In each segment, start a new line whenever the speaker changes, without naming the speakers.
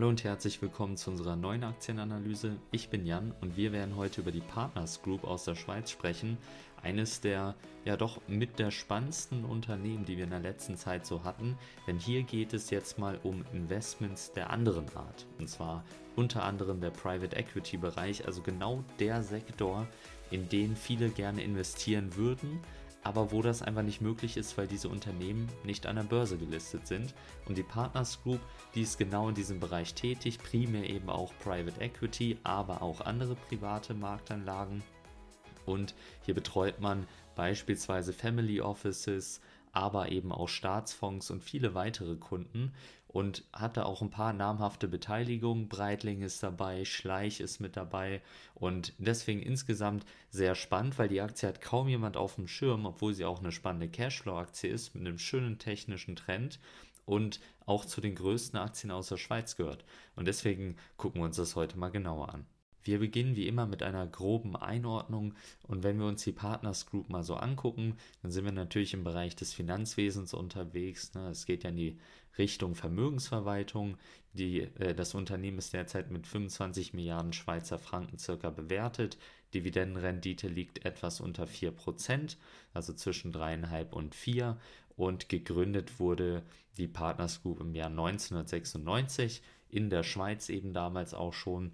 Hallo und herzlich willkommen zu unserer neuen Aktienanalyse. Ich bin Jan und wir werden heute über die Partners Group aus der Schweiz sprechen. Eines der ja doch mit der spannendsten Unternehmen, die wir in der letzten Zeit so hatten. Denn hier geht es jetzt mal um Investments der anderen Art. Und zwar unter anderem der Private Equity Bereich, also genau der Sektor, in den viele gerne investieren würden aber wo das einfach nicht möglich ist, weil diese Unternehmen nicht an der Börse gelistet sind. Und die Partners Group, die ist genau in diesem Bereich tätig, primär eben auch Private Equity, aber auch andere private Marktanlagen. Und hier betreut man beispielsweise Family Offices, aber eben auch Staatsfonds und viele weitere Kunden und hatte auch ein paar namhafte Beteiligungen. Breitling ist dabei, Schleich ist mit dabei und deswegen insgesamt sehr spannend, weil die Aktie hat kaum jemand auf dem Schirm, obwohl sie auch eine spannende Cashflow-Aktie ist mit einem schönen technischen Trend und auch zu den größten Aktien aus der Schweiz gehört. Und deswegen gucken wir uns das heute mal genauer an. Wir beginnen wie immer mit einer groben Einordnung und wenn wir uns die Partners Group mal so angucken, dann sind wir natürlich im Bereich des Finanzwesens unterwegs. Ne? Es geht ja in die Richtung Vermögensverwaltung. Die, äh, das Unternehmen ist derzeit mit 25 Milliarden Schweizer Franken circa bewertet. Dividendenrendite liegt etwas unter 4%, also zwischen 3,5 und 4 und gegründet wurde die Partners Group im Jahr 1996 in der Schweiz eben damals auch schon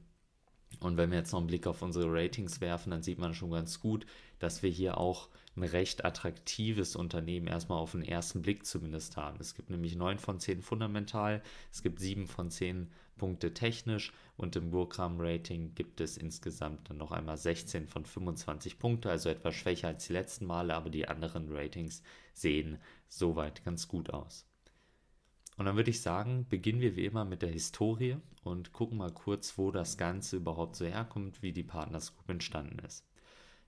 und wenn wir jetzt noch einen Blick auf unsere Ratings werfen, dann sieht man schon ganz gut, dass wir hier auch ein recht attraktives Unternehmen erstmal auf den ersten Blick zumindest haben. Es gibt nämlich 9 von 10 fundamental, es gibt 7 von 10 Punkte technisch und im Burkram-Rating gibt es insgesamt dann noch einmal 16 von 25 Punkte, also etwas schwächer als die letzten Male, aber die anderen Ratings sehen soweit ganz gut aus. Und dann würde ich sagen, beginnen wir wie immer mit der Historie und gucken mal kurz, wo das Ganze überhaupt so herkommt, wie die Partners Group entstanden ist.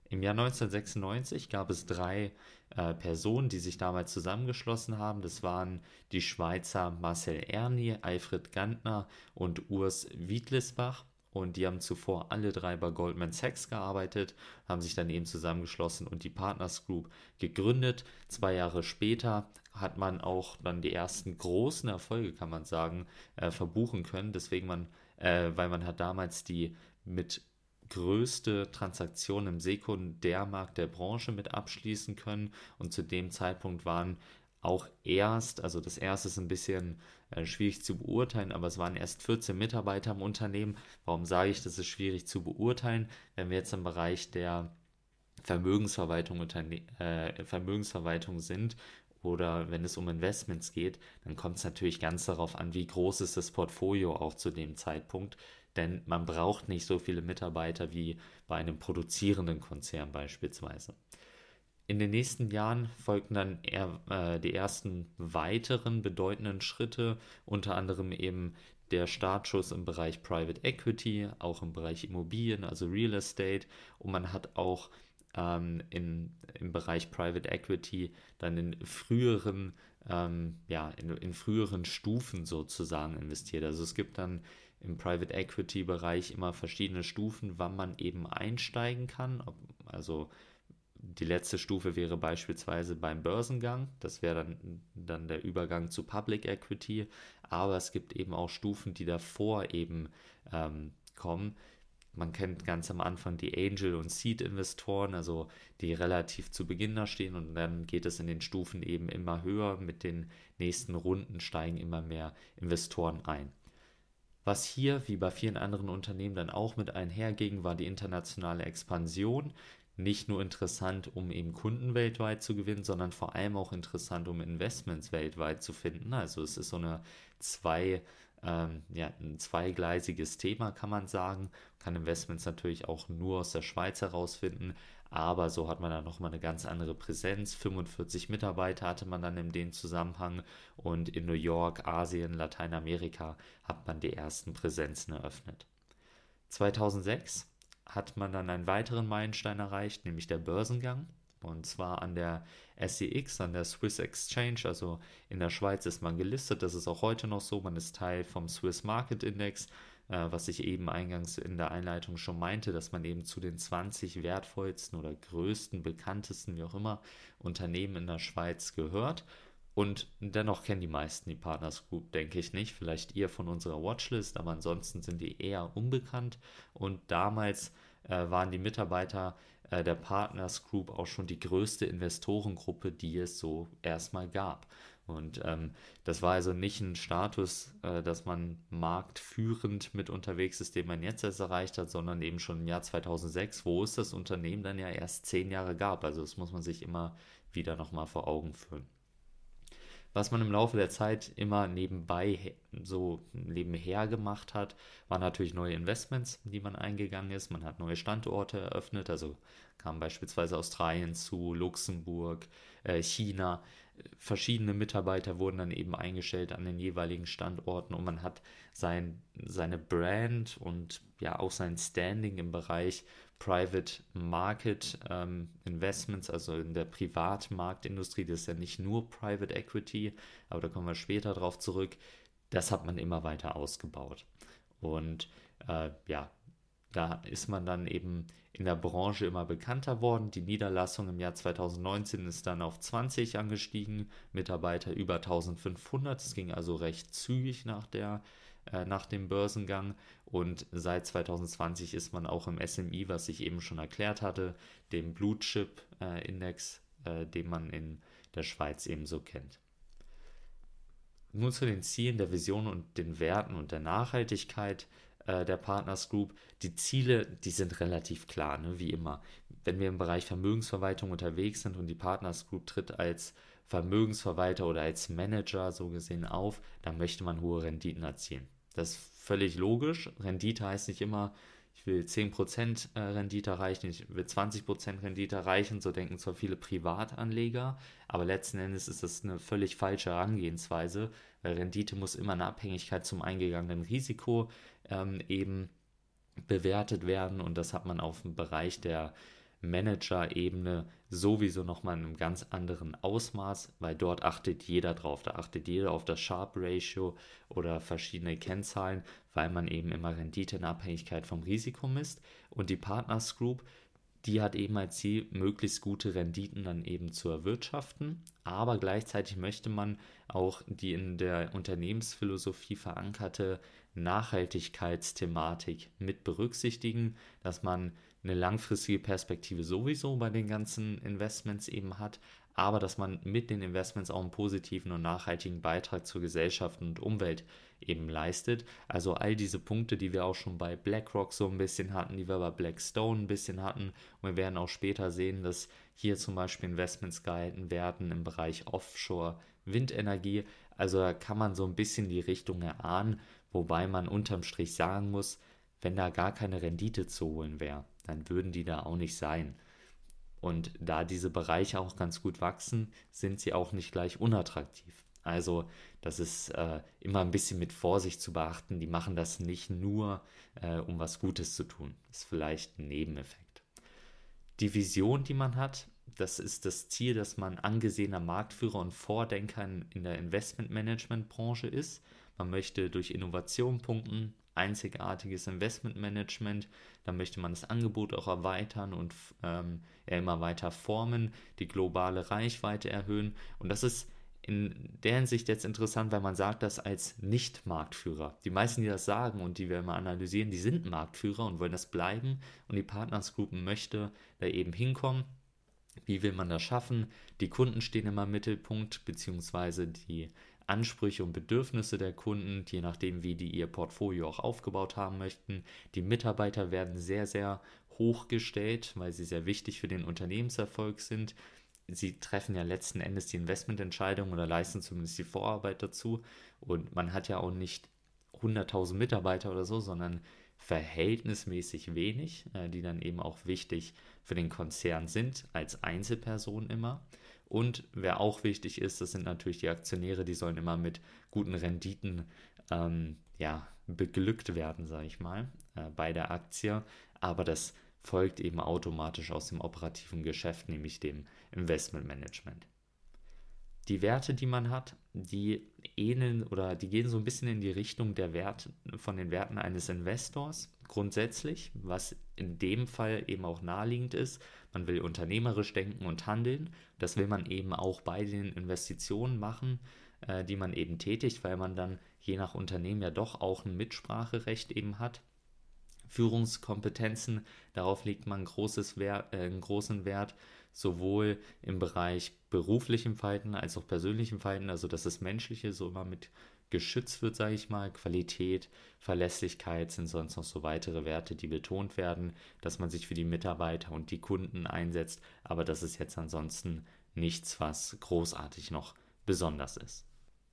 Im Jahr 1996 gab es drei äh, Personen, die sich damals zusammengeschlossen haben. Das waren die Schweizer Marcel Erni, Alfred Gantner und Urs Wiedlisbach. Und die haben zuvor alle drei bei Goldman Sachs gearbeitet, haben sich dann eben zusammengeschlossen und die Partners Group gegründet. Zwei Jahre später hat man auch dann die ersten großen Erfolge, kann man sagen, äh, verbuchen können. Deswegen man, äh, weil man hat damals die mit größte Transaktion im Sekundärmarkt der Branche mit abschließen können und zu dem Zeitpunkt waren auch erst, also das erste ist ein bisschen äh, schwierig zu beurteilen, aber es waren erst 14 Mitarbeiter im Unternehmen. Warum sage ich, das ist schwierig zu beurteilen? Wenn wir jetzt im Bereich der Vermögensverwaltung, äh, Vermögensverwaltung sind oder wenn es um Investments geht, dann kommt es natürlich ganz darauf an, wie groß ist das Portfolio auch zu dem Zeitpunkt. Denn man braucht nicht so viele Mitarbeiter wie bei einem produzierenden Konzern beispielsweise. In den nächsten Jahren folgten dann eher, äh, die ersten weiteren bedeutenden Schritte, unter anderem eben der Startschuss im Bereich Private Equity, auch im Bereich Immobilien, also Real Estate. Und man hat auch ähm, in, im Bereich Private Equity dann in früheren, ähm, ja, in, in früheren Stufen sozusagen investiert. Also es gibt dann im Private Equity Bereich immer verschiedene Stufen, wann man eben einsteigen kann. Also die letzte Stufe wäre beispielsweise beim Börsengang. Das wäre dann, dann der Übergang zu Public Equity. Aber es gibt eben auch Stufen, die davor eben ähm, kommen. Man kennt ganz am Anfang die Angel- und Seed-Investoren, also die relativ zu Beginn da stehen und dann geht es in den Stufen eben immer höher. Mit den nächsten Runden steigen immer mehr Investoren ein. Was hier, wie bei vielen anderen Unternehmen, dann auch mit einherging, war die internationale Expansion nicht nur interessant, um eben Kunden weltweit zu gewinnen, sondern vor allem auch interessant, um Investments weltweit zu finden. Also es ist so eine zwei, ähm, ja, ein zweigleisiges Thema, kann man sagen. Kann Investments natürlich auch nur aus der Schweiz herausfinden, aber so hat man dann nochmal eine ganz andere Präsenz. 45 Mitarbeiter hatte man dann in dem Zusammenhang und in New York, Asien, Lateinamerika hat man die ersten Präsenzen eröffnet. 2006 hat man dann einen weiteren Meilenstein erreicht, nämlich der Börsengang. Und zwar an der SEX, an der Swiss Exchange. Also in der Schweiz ist man gelistet. Das ist auch heute noch so. Man ist Teil vom Swiss Market Index, äh, was ich eben eingangs in der Einleitung schon meinte, dass man eben zu den 20 wertvollsten oder größten, bekanntesten, wie auch immer, Unternehmen in der Schweiz gehört. Und dennoch kennen die meisten die Partners Group, denke ich nicht. Vielleicht ihr von unserer Watchlist, aber ansonsten sind die eher unbekannt. Und damals äh, waren die Mitarbeiter äh, der Partners Group auch schon die größte Investorengruppe, die es so erstmal gab. Und ähm, das war also nicht ein Status, äh, dass man marktführend mit unterwegs ist, den man jetzt erst erreicht hat, sondern eben schon im Jahr 2006, wo es das Unternehmen dann ja erst zehn Jahre gab. Also das muss man sich immer wieder nochmal vor Augen führen was man im Laufe der Zeit immer nebenbei so nebenher gemacht hat, waren natürlich neue Investments, die man eingegangen ist. Man hat neue Standorte eröffnet, also kam beispielsweise Australien zu, Luxemburg, äh, China. Verschiedene Mitarbeiter wurden dann eben eingestellt an den jeweiligen Standorten und man hat sein, seine Brand und ja auch sein Standing im Bereich Private Market ähm, Investments, also in der Privatmarktindustrie, das ist ja nicht nur Private Equity, aber da kommen wir später drauf zurück, das hat man immer weiter ausgebaut. Und äh, ja, da ist man dann eben in der Branche immer bekannter worden. Die Niederlassung im Jahr 2019 ist dann auf 20 angestiegen, Mitarbeiter über 1500. Es ging also recht zügig nach der äh, nach dem Börsengang. Und seit 2020 ist man auch im SMI, was ich eben schon erklärt hatte, dem Blue Chip äh, Index, äh, den man in der Schweiz ebenso kennt. Nun zu den Zielen der Vision und den Werten und der Nachhaltigkeit äh, der Partners Group. Die Ziele, die sind relativ klar, ne? wie immer. Wenn wir im Bereich Vermögensverwaltung unterwegs sind und die Partners Group tritt als Vermögensverwalter oder als Manager so gesehen auf, dann möchte man hohe Renditen erzielen. Das ist völlig logisch. Rendite heißt nicht immer, ich will 10% äh, Rendite erreichen, ich will 20% Rendite erreichen, so denken zwar viele Privatanleger, aber letzten Endes ist das eine völlig falsche Herangehensweise, weil Rendite muss immer eine Abhängigkeit zum eingegangenen Risiko ähm, eben bewertet werden und das hat man auf dem Bereich der Manager-Ebene sowieso nochmal in einem ganz anderen Ausmaß, weil dort achtet jeder drauf. Da achtet jeder auf das Sharp Ratio oder verschiedene Kennzahlen, weil man eben immer Rendite in Abhängigkeit vom Risiko misst. Und die Partners Group, die hat eben als Ziel, möglichst gute Renditen dann eben zu erwirtschaften. Aber gleichzeitig möchte man auch die in der Unternehmensphilosophie verankerte Nachhaltigkeitsthematik mit berücksichtigen, dass man eine langfristige Perspektive sowieso bei den ganzen Investments eben hat, aber dass man mit den Investments auch einen positiven und nachhaltigen Beitrag zur Gesellschaft und Umwelt eben leistet. Also all diese Punkte, die wir auch schon bei BlackRock so ein bisschen hatten, die wir bei Blackstone ein bisschen hatten. Und wir werden auch später sehen, dass hier zum Beispiel Investments gehalten werden im Bereich Offshore Windenergie. Also da kann man so ein bisschen die Richtung erahnen, wobei man unterm Strich sagen muss, wenn da gar keine Rendite zu holen wäre, dann würden die da auch nicht sein. Und da diese Bereiche auch ganz gut wachsen, sind sie auch nicht gleich unattraktiv. Also das ist äh, immer ein bisschen mit Vorsicht zu beachten. Die machen das nicht nur, äh, um was Gutes zu tun. Das ist vielleicht ein Nebeneffekt. Die Vision, die man hat, das ist das Ziel, dass man angesehener Marktführer und Vordenker in der Investmentmanagement-Branche ist. Man möchte durch Innovation punkten, einzigartiges Investmentmanagement. Da möchte man das Angebot auch erweitern und ähm, ja, immer weiter formen, die globale Reichweite erhöhen. Und das ist in der Hinsicht jetzt interessant, weil man sagt das als Nicht-Marktführer. Die meisten, die das sagen und die wir immer analysieren, die sind Marktführer und wollen das bleiben. Und die Partners Group möchte da eben hinkommen. Wie will man das schaffen? Die Kunden stehen immer im Mittelpunkt, beziehungsweise die Ansprüche und Bedürfnisse der Kunden, je nachdem, wie die ihr Portfolio auch aufgebaut haben möchten. Die Mitarbeiter werden sehr, sehr hoch gestellt, weil sie sehr wichtig für den Unternehmenserfolg sind. Sie treffen ja letzten Endes die Investmententscheidung oder leisten zumindest die Vorarbeit dazu. Und man hat ja auch nicht 100.000 Mitarbeiter oder so, sondern verhältnismäßig wenig, äh, die dann eben auch wichtig für den Konzern sind, als Einzelperson immer. Und wer auch wichtig ist, das sind natürlich die Aktionäre, die sollen immer mit guten Renditen ähm, ja, beglückt werden, sage ich mal, äh, bei der Aktie. Aber das folgt eben automatisch aus dem operativen Geschäft, nämlich dem Investmentmanagement. die Werte, die man hat, die ähneln oder die gehen so ein bisschen in die Richtung der Wert von den Werten eines Investors grundsätzlich, was in dem Fall eben auch naheliegend ist. Man will unternehmerisch denken und handeln. Das will man eben auch bei den Investitionen machen, äh, die man eben tätigt, weil man dann je nach Unternehmen ja doch auch ein Mitspracherecht eben hat. Führungskompetenzen, darauf legt man großes Wert, äh, einen großen Wert, sowohl im Bereich beruflichem Verhalten als auch persönlichem Verhalten, also dass das Menschliche so immer mit geschützt wird, sage ich mal. Qualität, Verlässlichkeit sind sonst noch so weitere Werte, die betont werden, dass man sich für die Mitarbeiter und die Kunden einsetzt, aber das ist jetzt ansonsten nichts, was großartig noch besonders ist.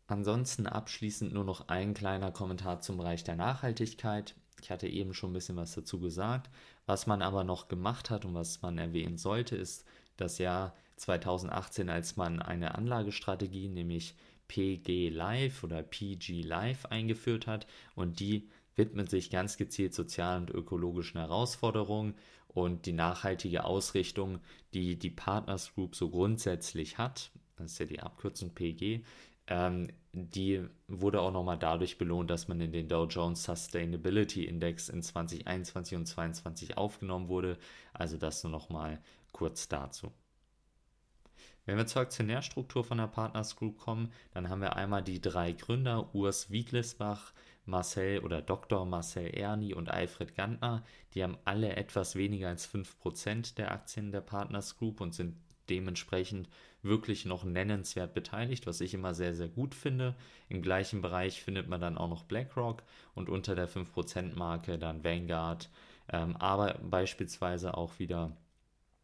Ansonsten abschließend nur noch ein kleiner Kommentar zum Bereich der Nachhaltigkeit. Ich hatte eben schon ein bisschen was dazu gesagt. Was man aber noch gemacht hat und was man erwähnen sollte, ist das Jahr 2018, als man eine Anlagestrategie, nämlich PG Live oder PG Live eingeführt hat und die widmet sich ganz gezielt sozialen und ökologischen Herausforderungen und die nachhaltige Ausrichtung, die die Partners Group so grundsätzlich hat, das ist ja die Abkürzung PG, ähm, die wurde auch nochmal dadurch belohnt, dass man in den Dow Jones Sustainability Index in 2021 und 2022 aufgenommen wurde. Also das nur nochmal kurz dazu. Wenn wir zur Aktionärstruktur von der Partners Group kommen, dann haben wir einmal die drei Gründer, Urs Wiedlesbach, Marcel oder Dr. Marcel Erni und Alfred Gantner. Die haben alle etwas weniger als 5% der Aktien der Partners Group und sind dementsprechend wirklich noch nennenswert beteiligt, was ich immer sehr, sehr gut finde. Im gleichen Bereich findet man dann auch noch BlackRock und unter der 5%-Marke dann Vanguard, ähm, aber beispielsweise auch wieder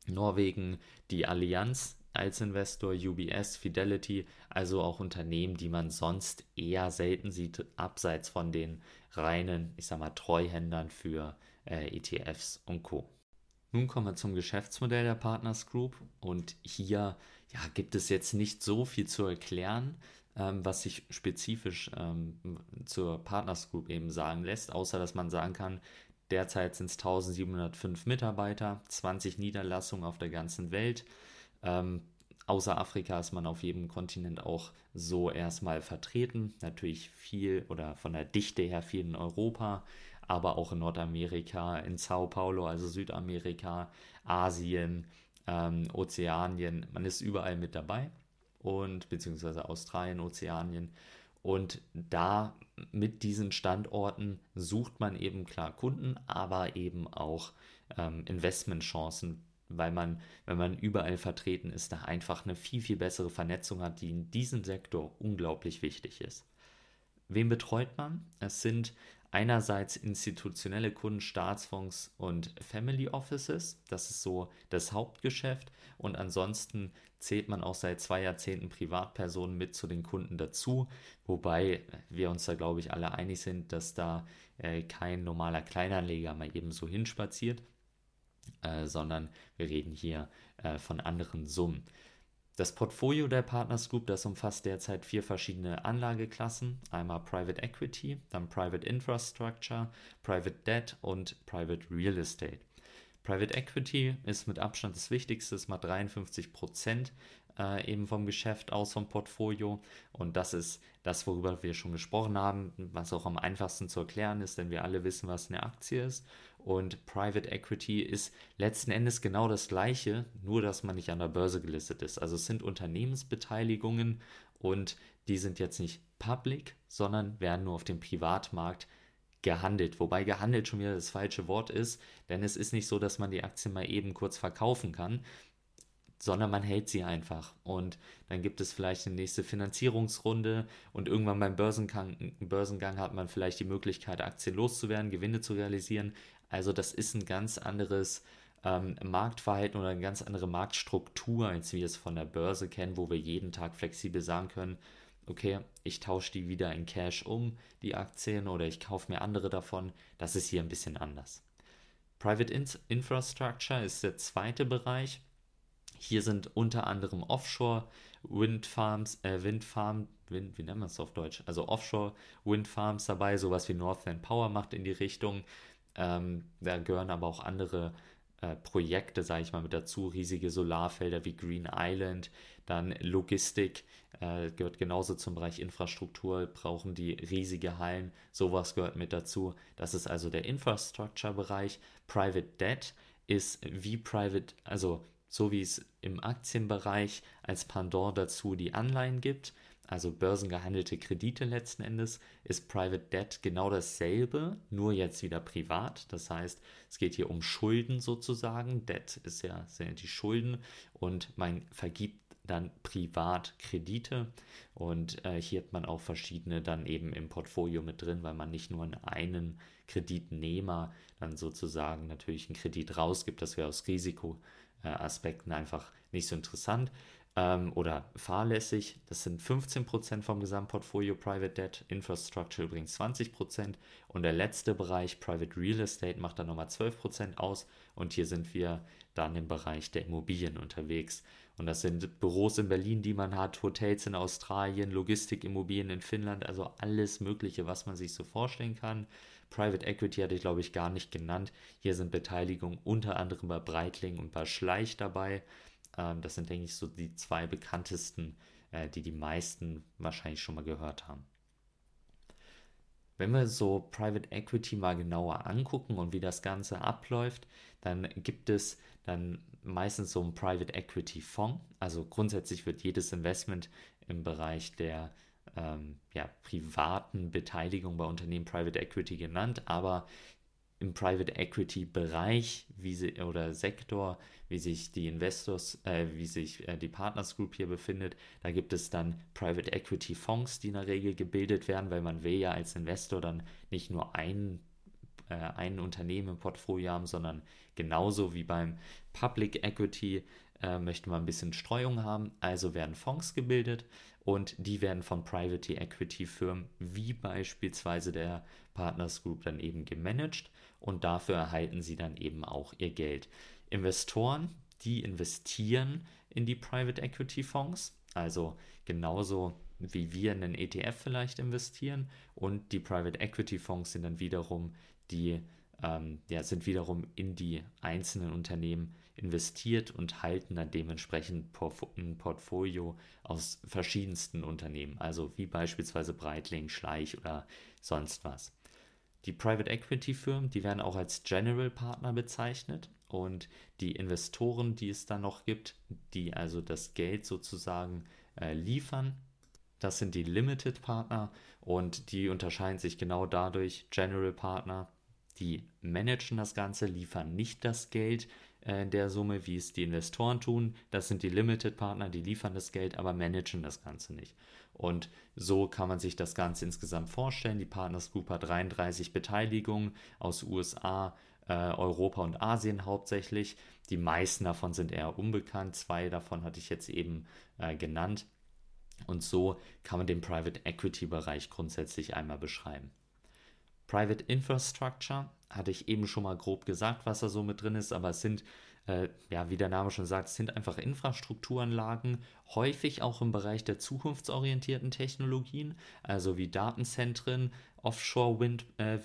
Norwegen, die Allianz als Investor, UBS, Fidelity, also auch Unternehmen, die man sonst eher selten sieht, abseits von den reinen, ich sag mal, Treuhändern für äh, ETFs und Co. Nun kommen wir zum Geschäftsmodell der Partners Group und hier ja, gibt es jetzt nicht so viel zu erklären, ähm, was sich spezifisch ähm, zur Partners Group eben sagen lässt, außer dass man sagen kann, derzeit sind es 1705 Mitarbeiter, 20 Niederlassungen auf der ganzen Welt. Ähm, außer Afrika ist man auf jedem Kontinent auch so erstmal vertreten. Natürlich viel oder von der Dichte her viel in Europa, aber auch in Nordamerika, in Sao Paulo, also Südamerika, Asien, ähm, Ozeanien. Man ist überall mit dabei und beziehungsweise Australien, Ozeanien. Und da mit diesen Standorten sucht man eben klar Kunden, aber eben auch ähm, Investmentchancen weil man, wenn man überall vertreten ist, da einfach eine viel, viel bessere Vernetzung hat, die in diesem Sektor unglaublich wichtig ist. Wen betreut man? Es sind einerseits institutionelle Kunden, Staatsfonds und Family Offices. Das ist so das Hauptgeschäft. Und ansonsten zählt man auch seit zwei Jahrzehnten Privatpersonen mit zu den Kunden dazu. Wobei wir uns da, glaube ich, alle einig sind, dass da äh, kein normaler Kleinanleger mal eben so hinspaziert. Äh, sondern wir reden hier äh, von anderen Summen. Das Portfolio der Partners Group, das umfasst derzeit vier verschiedene Anlageklassen. Einmal Private Equity, dann Private Infrastructure, Private Debt und Private Real Estate. Private Equity ist mit Abstand das Wichtigste, es macht 53 Prozent äh, eben vom Geschäft aus, vom Portfolio. Und das ist das, worüber wir schon gesprochen haben, was auch am einfachsten zu erklären ist, denn wir alle wissen, was eine Aktie ist. Und Private Equity ist letzten Endes genau das gleiche, nur dass man nicht an der Börse gelistet ist. Also es sind Unternehmensbeteiligungen und die sind jetzt nicht public, sondern werden nur auf dem Privatmarkt gehandelt. Wobei gehandelt schon wieder das falsche Wort ist, denn es ist nicht so, dass man die Aktie mal eben kurz verkaufen kann, sondern man hält sie einfach. Und dann gibt es vielleicht eine nächste Finanzierungsrunde und irgendwann beim Börsengang, Börsengang hat man vielleicht die Möglichkeit, Aktien loszuwerden, Gewinne zu realisieren. Also das ist ein ganz anderes ähm, Marktverhalten oder eine ganz andere Marktstruktur, als wir es von der Börse kennen, wo wir jeden Tag flexibel sagen können, okay, ich tausche die wieder in Cash um, die Aktien, oder ich kaufe mir andere davon. Das ist hier ein bisschen anders. Private Infrastructure ist der zweite Bereich. Hier sind unter anderem Offshore Windfarms, äh, Windfarm, Wind, wie nennen wir es auf Deutsch? Also Offshore Windfarms dabei, sowas wie Northland Power macht in die Richtung. Ähm, da gehören aber auch andere äh, Projekte, sage ich mal, mit dazu, riesige Solarfelder wie Green Island, dann Logistik äh, gehört genauso zum Bereich Infrastruktur, brauchen die riesige Hallen, sowas gehört mit dazu. Das ist also der Infrastructure-Bereich. Private Debt ist wie Private, also so wie es im Aktienbereich als Pendant dazu die Anleihen gibt, also börsengehandelte Kredite letzten Endes, ist Private Debt genau dasselbe, nur jetzt wieder privat. Das heißt, es geht hier um Schulden sozusagen. Debt ist ja, sind ja die Schulden und man vergibt dann privat Kredite und äh, hier hat man auch verschiedene dann eben im Portfolio mit drin, weil man nicht nur einen Kreditnehmer dann sozusagen natürlich einen Kredit rausgibt. Das wäre aus Risikoaspekten einfach nicht so interessant ähm, oder fahrlässig. Das sind 15% vom Gesamtportfolio Private Debt, Infrastructure übrigens 20% und der letzte Bereich Private Real Estate macht dann nochmal 12% aus und hier sind wir dann im Bereich der Immobilien unterwegs. Und das sind Büros in Berlin, die man hat, Hotels in Australien, Logistikimmobilien in Finnland, also alles Mögliche, was man sich so vorstellen kann. Private Equity hatte ich, glaube ich, gar nicht genannt. Hier sind Beteiligungen unter anderem bei Breitling und bei Schleich dabei. Ähm, das sind, denke ich, so die zwei bekanntesten, äh, die die meisten wahrscheinlich schon mal gehört haben. Wenn wir so Private Equity mal genauer angucken und wie das Ganze abläuft, dann gibt es dann meistens so einen Private Equity Fonds. Also grundsätzlich wird jedes Investment im Bereich der ähm, ja, privaten Beteiligung bei Unternehmen Private Equity genannt, aber im Private Equity Bereich wie sie, oder Sektor, wie sich die Investors, äh, wie sich äh, die Partners Group hier befindet, da gibt es dann Private Equity Fonds, die in der Regel gebildet werden, weil man will ja als Investor dann nicht nur ein, äh, ein Unternehmen im Portfolio haben, sondern genauso wie beim Public Equity äh, möchte man ein bisschen Streuung haben. Also werden Fonds gebildet und die werden von Private Equity Firmen wie beispielsweise der Partners Group dann eben gemanagt und dafür erhalten sie dann eben auch ihr Geld. Investoren, die investieren in die Private Equity Fonds, also genauso wie wir in einen ETF vielleicht investieren und die Private Equity Fonds sind dann wiederum die ähm, ja, sind wiederum in die einzelnen Unternehmen investiert und halten dann dementsprechend ein Portfolio aus verschiedensten Unternehmen, also wie beispielsweise Breitling, Schleich oder sonst was. Die Private Equity Firmen, die werden auch als General Partner bezeichnet und die Investoren, die es dann noch gibt, die also das Geld sozusagen äh, liefern, das sind die Limited Partner und die unterscheiden sich genau dadurch. General Partner, die managen das Ganze, liefern nicht das Geld äh, in der Summe, wie es die Investoren tun. Das sind die Limited Partner, die liefern das Geld, aber managen das Ganze nicht. Und so kann man sich das Ganze insgesamt vorstellen. Die Partners Group hat 33 Beteiligungen aus USA, äh, Europa und Asien hauptsächlich. Die meisten davon sind eher unbekannt. Zwei davon hatte ich jetzt eben äh, genannt. Und so kann man den Private Equity Bereich grundsätzlich einmal beschreiben. Private Infrastructure hatte ich eben schon mal grob gesagt, was da so mit drin ist, aber es sind äh, ja, wie der Name schon sagt, sind einfach Infrastrukturanlagen, häufig auch im Bereich der zukunftsorientierten Technologien, also wie Datenzentren, Offshore-Wind, äh,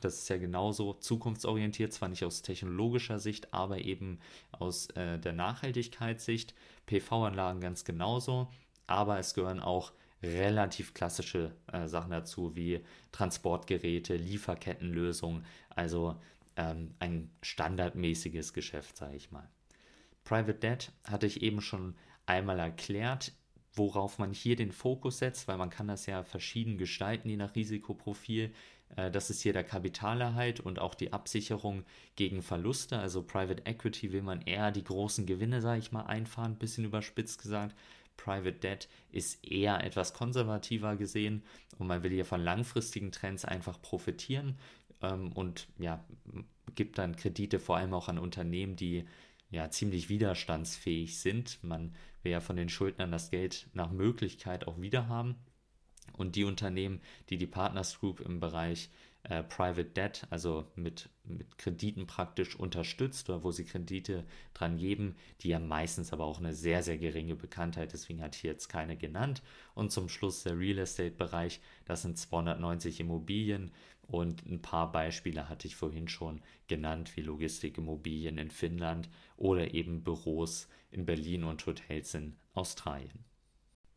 das ist ja genauso zukunftsorientiert, zwar nicht aus technologischer Sicht, aber eben aus äh, der Nachhaltigkeitssicht, PV-Anlagen ganz genauso, aber es gehören auch relativ klassische äh, Sachen dazu, wie Transportgeräte, Lieferkettenlösungen, also ähm, ein standardmäßiges Geschäft, sage ich mal. Private Debt hatte ich eben schon einmal erklärt, worauf man hier den Fokus setzt, weil man kann das ja verschieden gestalten, je nach Risikoprofil. Äh, das ist hier der Kapitalerhalt und auch die Absicherung gegen Verluste. Also Private Equity will man eher die großen Gewinne, sage ich mal, einfahren, bisschen überspitzt gesagt. Private Debt ist eher etwas konservativer gesehen und man will hier von langfristigen Trends einfach profitieren ähm, und ja, gibt dann Kredite vor allem auch an Unternehmen, die ja ziemlich widerstandsfähig sind. Man will ja von den Schuldnern das Geld nach Möglichkeit auch wieder haben. Und die Unternehmen, die die Partners Group im Bereich äh, Private Debt, also mit, mit Krediten praktisch unterstützt oder wo sie Kredite dran geben, die haben meistens aber auch eine sehr, sehr geringe Bekanntheit, deswegen hat hier jetzt keine genannt. Und zum Schluss der Real Estate-Bereich, das sind 290 Immobilien und ein paar Beispiele hatte ich vorhin schon genannt, wie Logistikimmobilien in Finnland oder eben Büros in Berlin und Hotels in Australien.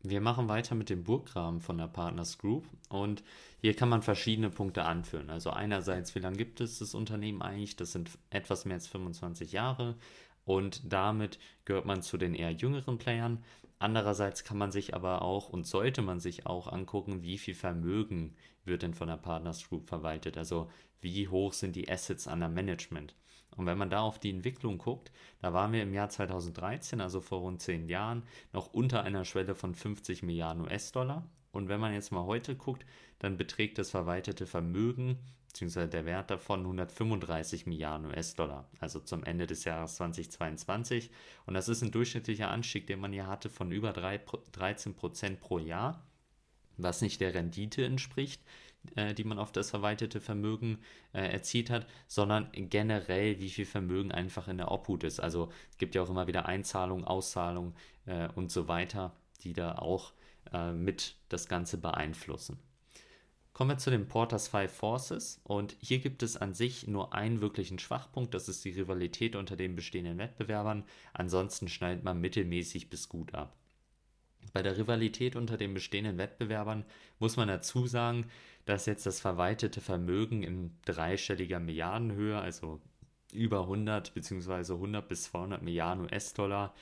Wir machen weiter mit dem Burggraben von der Partners Group und hier kann man verschiedene Punkte anführen. Also einerseits, wie lange gibt es das Unternehmen eigentlich? Das sind etwas mehr als 25 Jahre und damit gehört man zu den eher jüngeren Playern. Andererseits kann man sich aber auch und sollte man sich auch angucken, wie viel Vermögen wird denn von der Partners Group verwaltet. Also wie hoch sind die Assets an der Management. Und wenn man da auf die Entwicklung guckt, da waren wir im Jahr 2013, also vor rund zehn Jahren, noch unter einer Schwelle von 50 Milliarden US-Dollar. Und wenn man jetzt mal heute guckt, dann beträgt das verwaltete Vermögen bzw. der Wert davon 135 Milliarden US-Dollar, also zum Ende des Jahres 2022. Und das ist ein durchschnittlicher Anstieg, den man hier hatte von über 3, 13 Prozent pro Jahr, was nicht der Rendite entspricht, äh, die man auf das verwaltete Vermögen äh, erzielt hat, sondern generell, wie viel Vermögen einfach in der Obhut ist. Also es gibt ja auch immer wieder Einzahlungen, Auszahlungen äh, und so weiter, die da auch äh, mit das Ganze beeinflussen. Kommen wir zu den Porters Five Forces und hier gibt es an sich nur einen wirklichen Schwachpunkt, das ist die Rivalität unter den bestehenden Wettbewerbern. Ansonsten schneidet man mittelmäßig bis gut ab. Bei der Rivalität unter den bestehenden Wettbewerbern muss man dazu sagen, dass jetzt das verwaltete Vermögen in dreistelliger Milliardenhöhe, also über 100 bzw. 100 bis 200 Milliarden US-Dollar,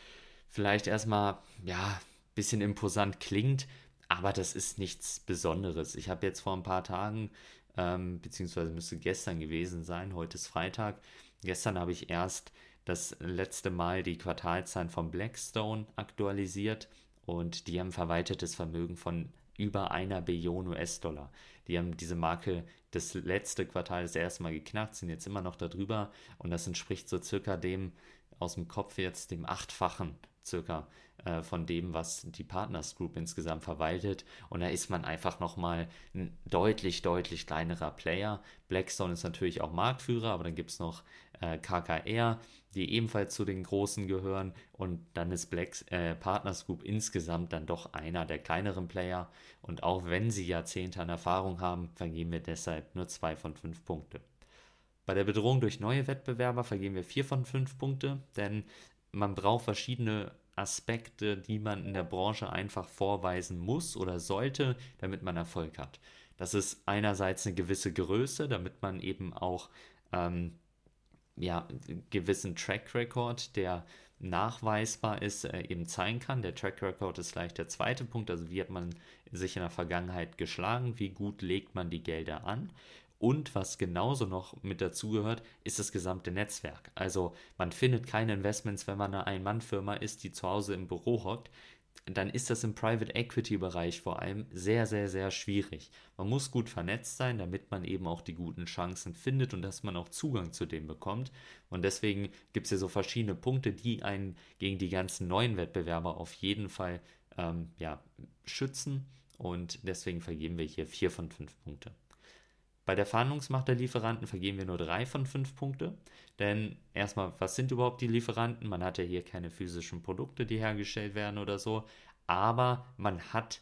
vielleicht erstmal ja ein bisschen imposant klingt, aber das ist nichts Besonderes. Ich habe jetzt vor ein paar Tagen, ähm, beziehungsweise müsste gestern gewesen sein, heute ist Freitag, gestern habe ich erst das letzte Mal die Quartalzahlen von Blackstone aktualisiert und die haben verwaltetes Vermögen von über einer Billion US-Dollar. Die haben diese Marke das letzte Quartal das erste Mal geknackt, sind jetzt immer noch darüber und das entspricht so circa dem aus dem Kopf jetzt dem achtfachen circa äh, von dem, was die Partners Group insgesamt verwaltet. Und da ist man einfach nochmal ein deutlich, deutlich kleinerer Player. Blackstone ist natürlich auch Marktführer, aber dann gibt es noch äh, KKR, die ebenfalls zu den Großen gehören. Und dann ist Black, äh, Partners Group insgesamt dann doch einer der kleineren Player. Und auch wenn sie Jahrzehnte an Erfahrung haben, vergeben wir deshalb nur zwei von fünf Punkte. Bei der Bedrohung durch neue Wettbewerber vergeben wir vier von fünf Punkte, denn man braucht verschiedene Aspekte, die man in der Branche einfach vorweisen muss oder sollte, damit man Erfolg hat. Das ist einerseits eine gewisse Größe, damit man eben auch ähm, ja, gewissen Track Record, der nachweisbar ist, äh, eben zeigen kann. Der Track Record ist gleich der zweite Punkt, also wie hat man sich in der Vergangenheit geschlagen, wie gut legt man die Gelder an. Und was genauso noch mit dazugehört, ist das gesamte Netzwerk. Also man findet keine Investments, wenn man eine Ein-Mann-Firma ist, die zu Hause im Büro hockt. Dann ist das im Private Equity Bereich vor allem sehr, sehr, sehr schwierig. Man muss gut vernetzt sein, damit man eben auch die guten Chancen findet und dass man auch Zugang zu dem bekommt. Und deswegen gibt es hier so verschiedene Punkte, die einen gegen die ganzen neuen Wettbewerber auf jeden Fall ähm, ja, schützen. Und deswegen vergeben wir hier vier von fünf Punkte. Bei der Verhandlungsmacht der Lieferanten vergeben wir nur drei von fünf Punkte. Denn erstmal, was sind überhaupt die Lieferanten? Man hat ja hier keine physischen Produkte, die hergestellt werden oder so. Aber man hat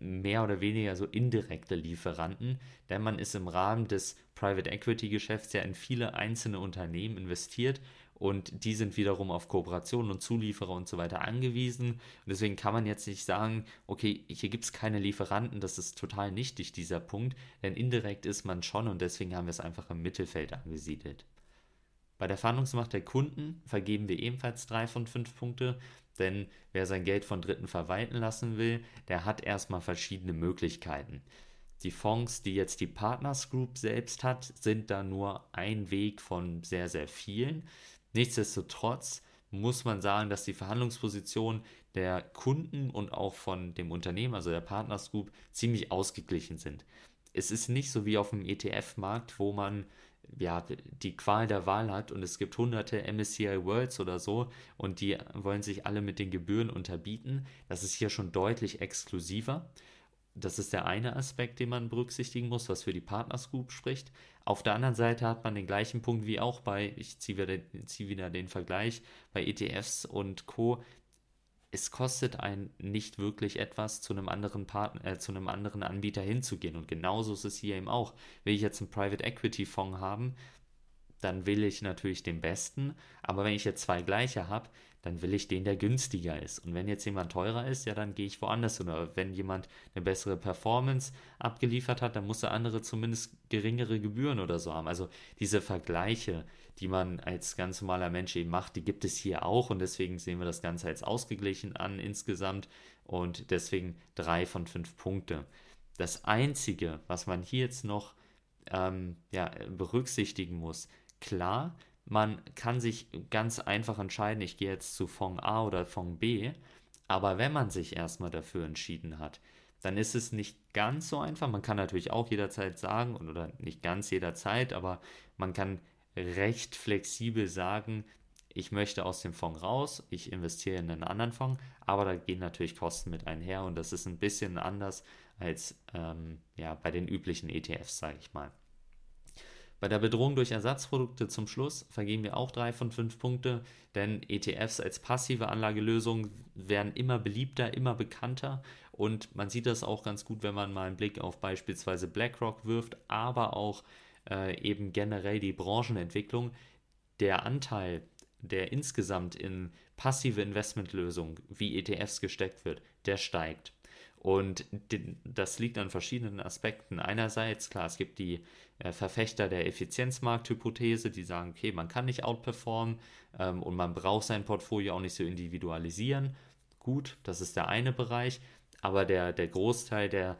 mehr oder weniger so indirekte Lieferanten, denn man ist im Rahmen des Private Equity Geschäfts ja in viele einzelne Unternehmen investiert und die sind wiederum auf Kooperationen und Zulieferer und so weiter angewiesen. Und deswegen kann man jetzt nicht sagen, okay, hier gibt es keine Lieferanten, das ist total nichtig, dieser Punkt, denn indirekt ist man schon und deswegen haben wir es einfach im Mittelfeld angesiedelt. Bei der Verhandlungsmacht der Kunden vergeben wir ebenfalls drei von fünf Punkte, denn wer sein Geld von Dritten verwalten lassen will, der hat erstmal verschiedene Möglichkeiten. Die Fonds, die jetzt die Partners Group selbst hat, sind da nur ein Weg von sehr, sehr vielen. Nichtsdestotrotz muss man sagen, dass die Verhandlungspositionen der Kunden und auch von dem Unternehmen, also der Partners Group, ziemlich ausgeglichen sind. Es ist nicht so wie auf dem ETF-Markt, wo man ja, die Qual der Wahl hat und es gibt hunderte MSCI Worlds oder so und die wollen sich alle mit den Gebühren unterbieten. Das ist hier schon deutlich exklusiver. Das ist der eine Aspekt, den man berücksichtigen muss, was für die Partners Group spricht. Auf der anderen Seite hat man den gleichen Punkt wie auch bei, ich ziehe wieder, zieh wieder den Vergleich, bei ETFs und Co. Es kostet einen nicht wirklich etwas, zu einem anderen Partner, äh, zu einem anderen Anbieter hinzugehen. Und genauso ist es hier eben auch. Will ich jetzt einen Private Equity Fonds haben, dann will ich natürlich den besten. Aber wenn ich jetzt zwei gleiche habe, dann will ich den, der günstiger ist. Und wenn jetzt jemand teurer ist, ja, dann gehe ich woanders hin. Oder wenn jemand eine bessere Performance abgeliefert hat, dann muss der andere zumindest geringere Gebühren oder so haben. Also diese Vergleiche, die man als ganz normaler Mensch eben macht, die gibt es hier auch. Und deswegen sehen wir das Ganze als ausgeglichen an insgesamt. Und deswegen drei von fünf Punkte. Das Einzige, was man hier jetzt noch ähm, ja, berücksichtigen muss, klar, man kann sich ganz einfach entscheiden, ich gehe jetzt zu Fonds A oder Fonds B, aber wenn man sich erstmal dafür entschieden hat, dann ist es nicht ganz so einfach. Man kann natürlich auch jederzeit sagen, oder nicht ganz jederzeit, aber man kann recht flexibel sagen, ich möchte aus dem Fonds raus, ich investiere in einen anderen Fonds, aber da gehen natürlich Kosten mit einher und das ist ein bisschen anders als ähm, ja, bei den üblichen ETFs, sage ich mal. Bei der Bedrohung durch Ersatzprodukte zum Schluss vergeben wir auch drei von fünf Punkte, denn ETFs als passive Anlagelösung werden immer beliebter, immer bekannter und man sieht das auch ganz gut, wenn man mal einen Blick auf beispielsweise BlackRock wirft, aber auch äh, eben generell die Branchenentwicklung. Der Anteil, der insgesamt in passive Investmentlösungen wie ETFs gesteckt wird, der steigt. Und das liegt an verschiedenen Aspekten. Einerseits, klar, es gibt die äh, Verfechter der Effizienzmarkthypothese, die sagen, okay, man kann nicht outperformen ähm, und man braucht sein Portfolio auch nicht so individualisieren. Gut, das ist der eine Bereich, aber der, der Großteil, der